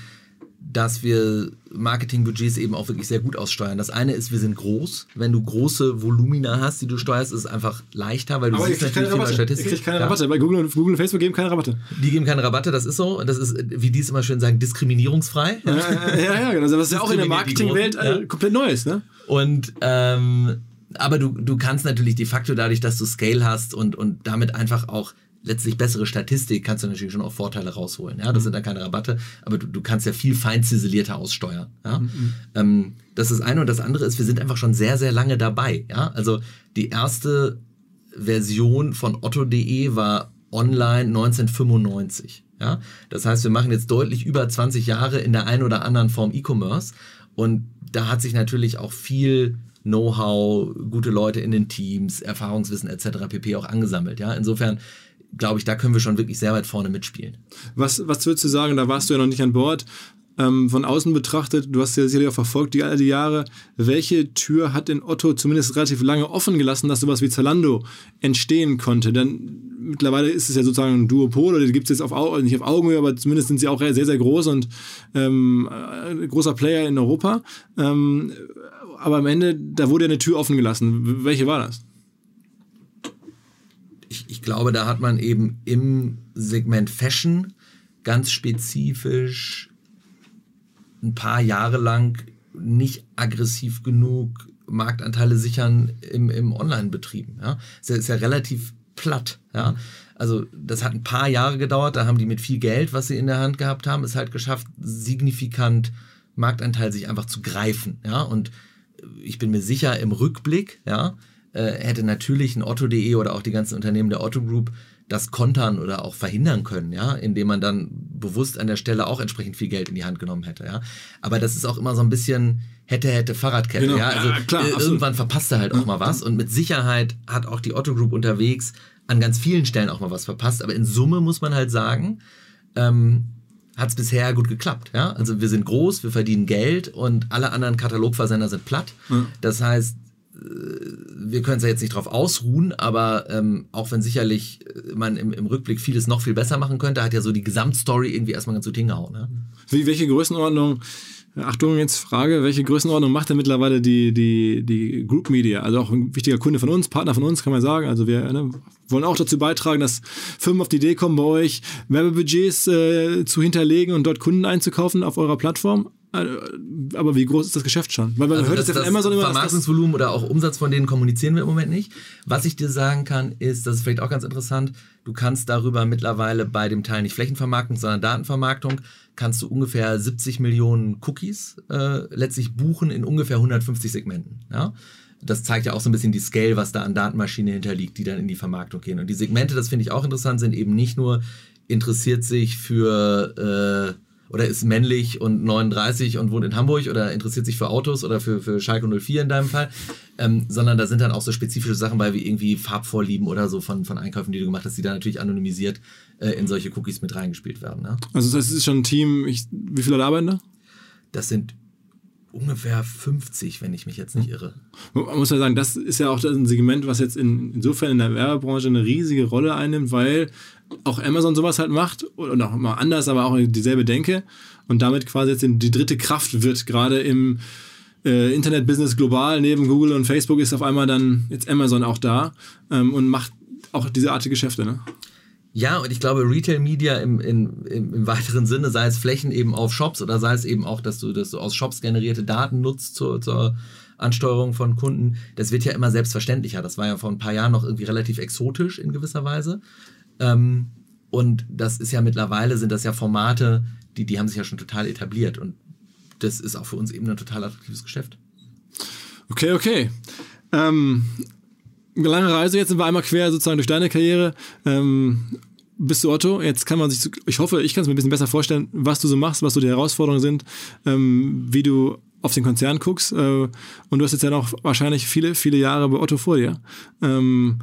dass wir Marketingbudgets eben auch wirklich sehr gut aussteuern. Das eine ist, wir sind groß. Wenn du große Volumina hast, die du steuerst, ist es einfach leichter, weil du Aber siehst natürlich viel Statistik. Ich keine Rabatte. Ja. Bei Google und, Google und Facebook geben keine Rabatte. Die geben keine Rabatte, das ist so. Das ist, wie die es immer schön sagen, diskriminierungsfrei. Ja, ja, ja, genau. Das ist ja auch in der Marketingwelt äh, komplett Neues, ne? Und ähm, aber du, du kannst natürlich de facto dadurch, dass du Scale hast und, und damit einfach auch letztlich bessere Statistik kannst du natürlich schon auch Vorteile rausholen. Ja, das mhm. sind dann keine Rabatte, aber du, du kannst ja viel fein ziselierter aussteuern. Ja? Mhm. Ähm, das ist das eine und das andere ist, wir sind einfach schon sehr, sehr lange dabei. Ja, also die erste Version von otto.de war online 1995. Ja? Das heißt, wir machen jetzt deutlich über 20 Jahre in der einen oder anderen Form E-Commerce und da hat sich natürlich auch viel Know-how, gute Leute in den Teams, Erfahrungswissen etc. pp. auch angesammelt. Ja? Insofern glaube ich, da können wir schon wirklich sehr weit vorne mitspielen. Was, was würdest du sagen, da warst du ja noch nicht an Bord, ähm, von außen betrachtet, du hast ja sicherlich auch verfolgt, die all die Jahre, welche Tür hat in Otto zumindest relativ lange offen gelassen, dass sowas wie Zalando entstehen konnte? Denn mittlerweile ist es ja sozusagen ein Duopol, oder die gibt es jetzt auf, nicht auf Augenhöhe, aber zumindest sind sie auch sehr, sehr groß und ähm, äh, großer Player in Europa. Ähm, aber am Ende, da wurde ja eine Tür offen gelassen. Welche war das? Ich, ich glaube, da hat man eben im Segment Fashion ganz spezifisch ein paar Jahre lang nicht aggressiv genug Marktanteile sichern im, im Online-Betrieben. Ja? Ist, ja, ist ja relativ platt. Ja? Also das hat ein paar Jahre gedauert, da haben die mit viel Geld, was sie in der Hand gehabt haben, es halt geschafft, signifikant Marktanteil sich einfach zu greifen. Ja? Und ich bin mir sicher, im Rückblick ja, hätte natürlich ein Otto.de oder auch die ganzen Unternehmen der Otto Group das kontern oder auch verhindern können, ja, indem man dann bewusst an der Stelle auch entsprechend viel Geld in die Hand genommen hätte, ja. Aber das ist auch immer so ein bisschen hätte, hätte Fahrradkette, genau. ja. Also ja, klar, äh, irgendwann verpasst er halt auch mal was und mit Sicherheit hat auch die Otto Group unterwegs an ganz vielen Stellen auch mal was verpasst. Aber in Summe muss man halt sagen, ähm, hat es bisher gut geklappt. Ja? Also wir sind groß, wir verdienen Geld und alle anderen Katalogversender sind platt. Mhm. Das heißt, wir können es ja jetzt nicht drauf ausruhen, aber ähm, auch wenn sicherlich äh, man im, im, Rückblick vieles noch viel besser machen könnte, hat ja so die Gesamtstory irgendwie erstmal ganz gut hingehauen. Ne? Wie, welche Größenordnung, Achtung jetzt Frage, welche Größenordnung macht denn mittlerweile die, die, die Group Media? Also auch ein wichtiger Kunde von uns, Partner von uns, kann man sagen. Also wir ne, wollen auch dazu beitragen, dass Firmen auf die Idee kommen, bei euch Werbebudgets äh, zu hinterlegen und dort Kunden einzukaufen auf eurer Plattform. Äh, aber wie groß ist das Geschäft schon? Weil man also hört das, das Amazon immer. Vermarktungsvolumen oder auch Umsatz von denen kommunizieren wir im Moment nicht. Was ich dir sagen kann, ist, das ist vielleicht auch ganz interessant, du kannst darüber mittlerweile bei dem Teil nicht Flächenvermarktung, sondern Datenvermarktung, kannst du ungefähr 70 Millionen Cookies äh, letztlich buchen in ungefähr 150 Segmenten. Ja? Das zeigt ja auch so ein bisschen die Scale, was da an Datenmaschine hinterliegt, die dann in die Vermarktung gehen. Und die Segmente, das finde ich auch interessant, sind eben nicht nur interessiert sich für äh, oder ist männlich und 39 und wohnt in Hamburg oder interessiert sich für Autos oder für, für Schalke 04 in deinem Fall, ähm, sondern da sind dann auch so spezifische Sachen bei, wie irgendwie Farbvorlieben oder so von, von Einkäufen, die du gemacht hast, die dann natürlich anonymisiert äh, in solche Cookies mit reingespielt werden. Ne? Also das ist schon ein Team, ich, wie viele Leute arbeiten da? Das sind ungefähr 50, wenn ich mich jetzt nicht irre. Man muss ja sagen, das ist ja auch ein Segment, was jetzt in, insofern in der Werbebranche eine riesige Rolle einnimmt, weil auch Amazon sowas halt macht und auch mal anders, aber auch dieselbe Denke und damit quasi jetzt die dritte Kraft wird, gerade im äh, Internetbusiness global, neben Google und Facebook ist auf einmal dann jetzt Amazon auch da ähm, und macht auch diese Art Geschäfte, ne? Ja, und ich glaube, Retail Media im, im, im, weiteren Sinne, sei es Flächen eben auf Shops oder sei es eben auch, dass du, dass aus Shops generierte Daten nutzt zur, zur Ansteuerung von Kunden, das wird ja immer selbstverständlicher. Das war ja vor ein paar Jahren noch irgendwie relativ exotisch in gewisser Weise. Ähm, und das ist ja mittlerweile, sind das ja Formate, die, die haben sich ja schon total etabliert. Und das ist auch für uns eben ein total attraktives Geschäft. Okay, okay. Ähm, lange Reise, jetzt sind wir einmal quer sozusagen durch deine Karriere. Ähm, bist du Otto? Jetzt kann man sich, ich hoffe, ich kann es mir ein bisschen besser vorstellen, was du so machst, was so die Herausforderungen sind, ähm, wie du auf den Konzern guckst. Äh, und du hast jetzt ja noch wahrscheinlich viele, viele Jahre bei Otto vor dir. Ähm,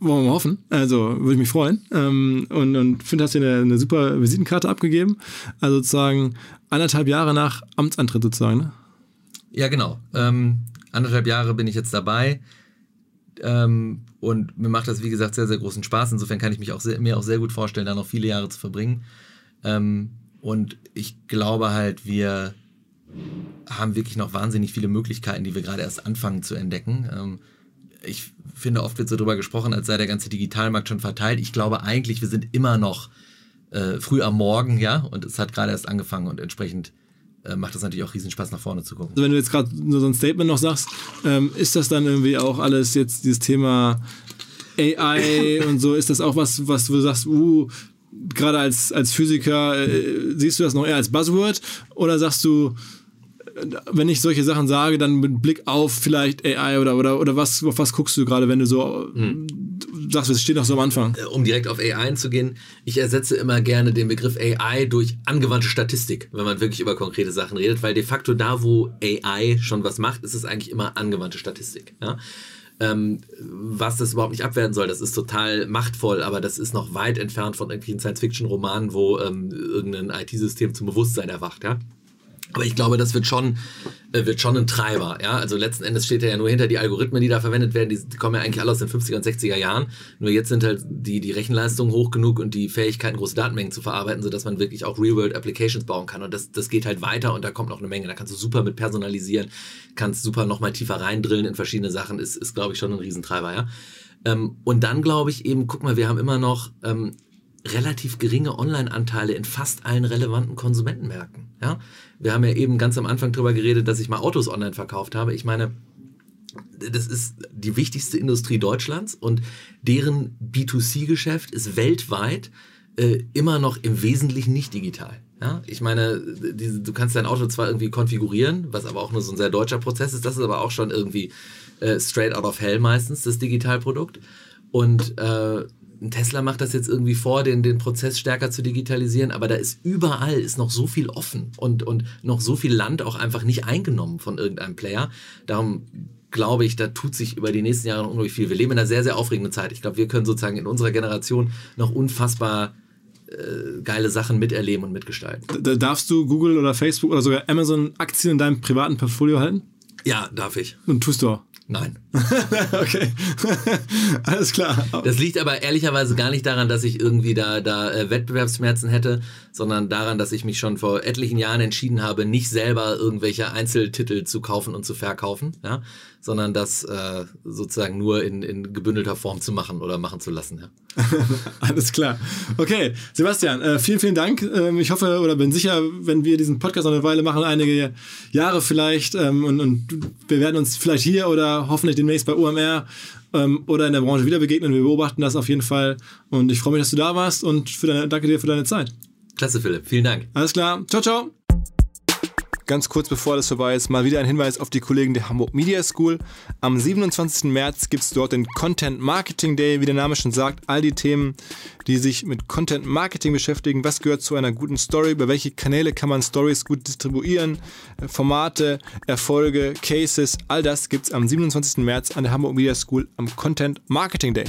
wollen wir mal hoffen. Also würde ich mich freuen. Ähm, und und finde, hast du eine, eine super Visitenkarte abgegeben. Also sozusagen anderthalb Jahre nach Amtsantritt sozusagen, ne? Ja, genau. Ähm, anderthalb Jahre bin ich jetzt dabei. Ähm, und mir macht das, wie gesagt, sehr, sehr großen Spaß. Insofern kann ich mich auch sehr, mir auch sehr gut vorstellen, da noch viele Jahre zu verbringen. Ähm, und ich glaube halt, wir haben wirklich noch wahnsinnig viele Möglichkeiten, die wir gerade erst anfangen zu entdecken. Ähm, ich finde, oft wird so drüber gesprochen, als sei der ganze Digitalmarkt schon verteilt. Ich glaube eigentlich, wir sind immer noch äh, früh am Morgen, ja, und es hat gerade erst angefangen und entsprechend macht das natürlich auch riesen Spaß, nach vorne zu gucken. Also wenn du jetzt gerade so ein Statement noch sagst, ähm, ist das dann irgendwie auch alles jetzt dieses Thema AI und so, ist das auch was, was du sagst, uh, gerade als, als Physiker, äh, siehst du das noch eher als Buzzword oder sagst du, wenn ich solche Sachen sage, dann mit Blick auf vielleicht AI oder, oder, oder was, auf was guckst du gerade, wenn du so hm. sagst, es steht noch so am Anfang? Äh, um direkt auf AI einzugehen, ich ersetze immer gerne den Begriff AI durch angewandte Statistik, wenn man wirklich über konkrete Sachen redet, weil de facto da, wo AI schon was macht, ist es eigentlich immer angewandte Statistik. Ja? Ähm, was das überhaupt nicht abwerten soll, das ist total machtvoll, aber das ist noch weit entfernt von irgendwelchen Science-Fiction-Romanen, wo ähm, irgendein IT-System zum Bewusstsein erwacht. Ja? Aber ich glaube, das wird schon, äh, wird schon ein Treiber. Ja? Also letzten Endes steht er ja nur hinter die Algorithmen, die da verwendet werden. Die, kommen ja eigentlich alle aus den 50er und 60er Jahren. Nur jetzt sind halt die, die Rechenleistungen hoch genug und die Fähigkeiten, große Datenmengen zu verarbeiten, sodass man wirklich auch Real-World-Applications bauen kann. Und das, das geht halt weiter und da kommt noch eine Menge. Da kannst du super mit personalisieren, kannst super nochmal tiefer reindrillen in verschiedene Sachen. Ist, ist glaube ich, schon ein Riesentreiber. Ja? Ähm, und dann glaube ich eben, guck mal, wir haben immer noch ähm, relativ geringe Online-Anteile in fast allen relevanten Konsumentenmärkten. Ja? Wir haben ja eben ganz am Anfang darüber geredet, dass ich mal Autos online verkauft habe. Ich meine, das ist die wichtigste Industrie Deutschlands und deren B2C-Geschäft ist weltweit äh, immer noch im Wesentlichen nicht digital. Ja, ich meine, du kannst dein Auto zwar irgendwie konfigurieren, was aber auch nur so ein sehr deutscher Prozess ist, das ist aber auch schon irgendwie äh, straight out of hell meistens, das Digitalprodukt. Und äh, Tesla macht das jetzt irgendwie vor, den, den Prozess stärker zu digitalisieren, aber da ist überall ist noch so viel offen und, und noch so viel Land auch einfach nicht eingenommen von irgendeinem Player. Darum glaube ich, da tut sich über die nächsten Jahre noch unglaublich viel. Wir leben in einer sehr, sehr aufregenden Zeit. Ich glaube, wir können sozusagen in unserer Generation noch unfassbar äh, geile Sachen miterleben und mitgestalten. Da darfst du Google oder Facebook oder sogar Amazon Aktien in deinem privaten Portfolio halten? Ja, darf ich. Und tust du auch? Nein. okay. Alles klar. Das liegt aber ehrlicherweise gar nicht daran, dass ich irgendwie da, da äh, Wettbewerbsschmerzen hätte, sondern daran, dass ich mich schon vor etlichen Jahren entschieden habe, nicht selber irgendwelche Einzeltitel zu kaufen und zu verkaufen, ja, sondern das äh, sozusagen nur in, in gebündelter Form zu machen oder machen zu lassen. Ja. Alles klar. Okay, Sebastian, äh, vielen, vielen Dank. Ähm, ich hoffe oder bin sicher, wenn wir diesen Podcast noch eine Weile machen, einige Jahre vielleicht, ähm, und, und wir werden uns vielleicht hier oder hoffentlich demnächst bei OMR ähm, oder in der Branche wieder begegnen. Wir beobachten das auf jeden Fall. Und ich freue mich, dass du da warst und für deine, danke dir für deine Zeit. Klasse, Philipp. Vielen Dank. Alles klar. Ciao, ciao. Ganz kurz bevor das vorbei ist, mal wieder ein Hinweis auf die Kollegen der Hamburg Media School. Am 27. März gibt es dort den Content Marketing Day, wie der Name schon sagt. All die Themen, die sich mit Content Marketing beschäftigen. Was gehört zu einer guten Story? Über welche Kanäle kann man Stories gut distribuieren? Formate, Erfolge, Cases, all das gibt es am 27. März an der Hamburg Media School am Content Marketing Day.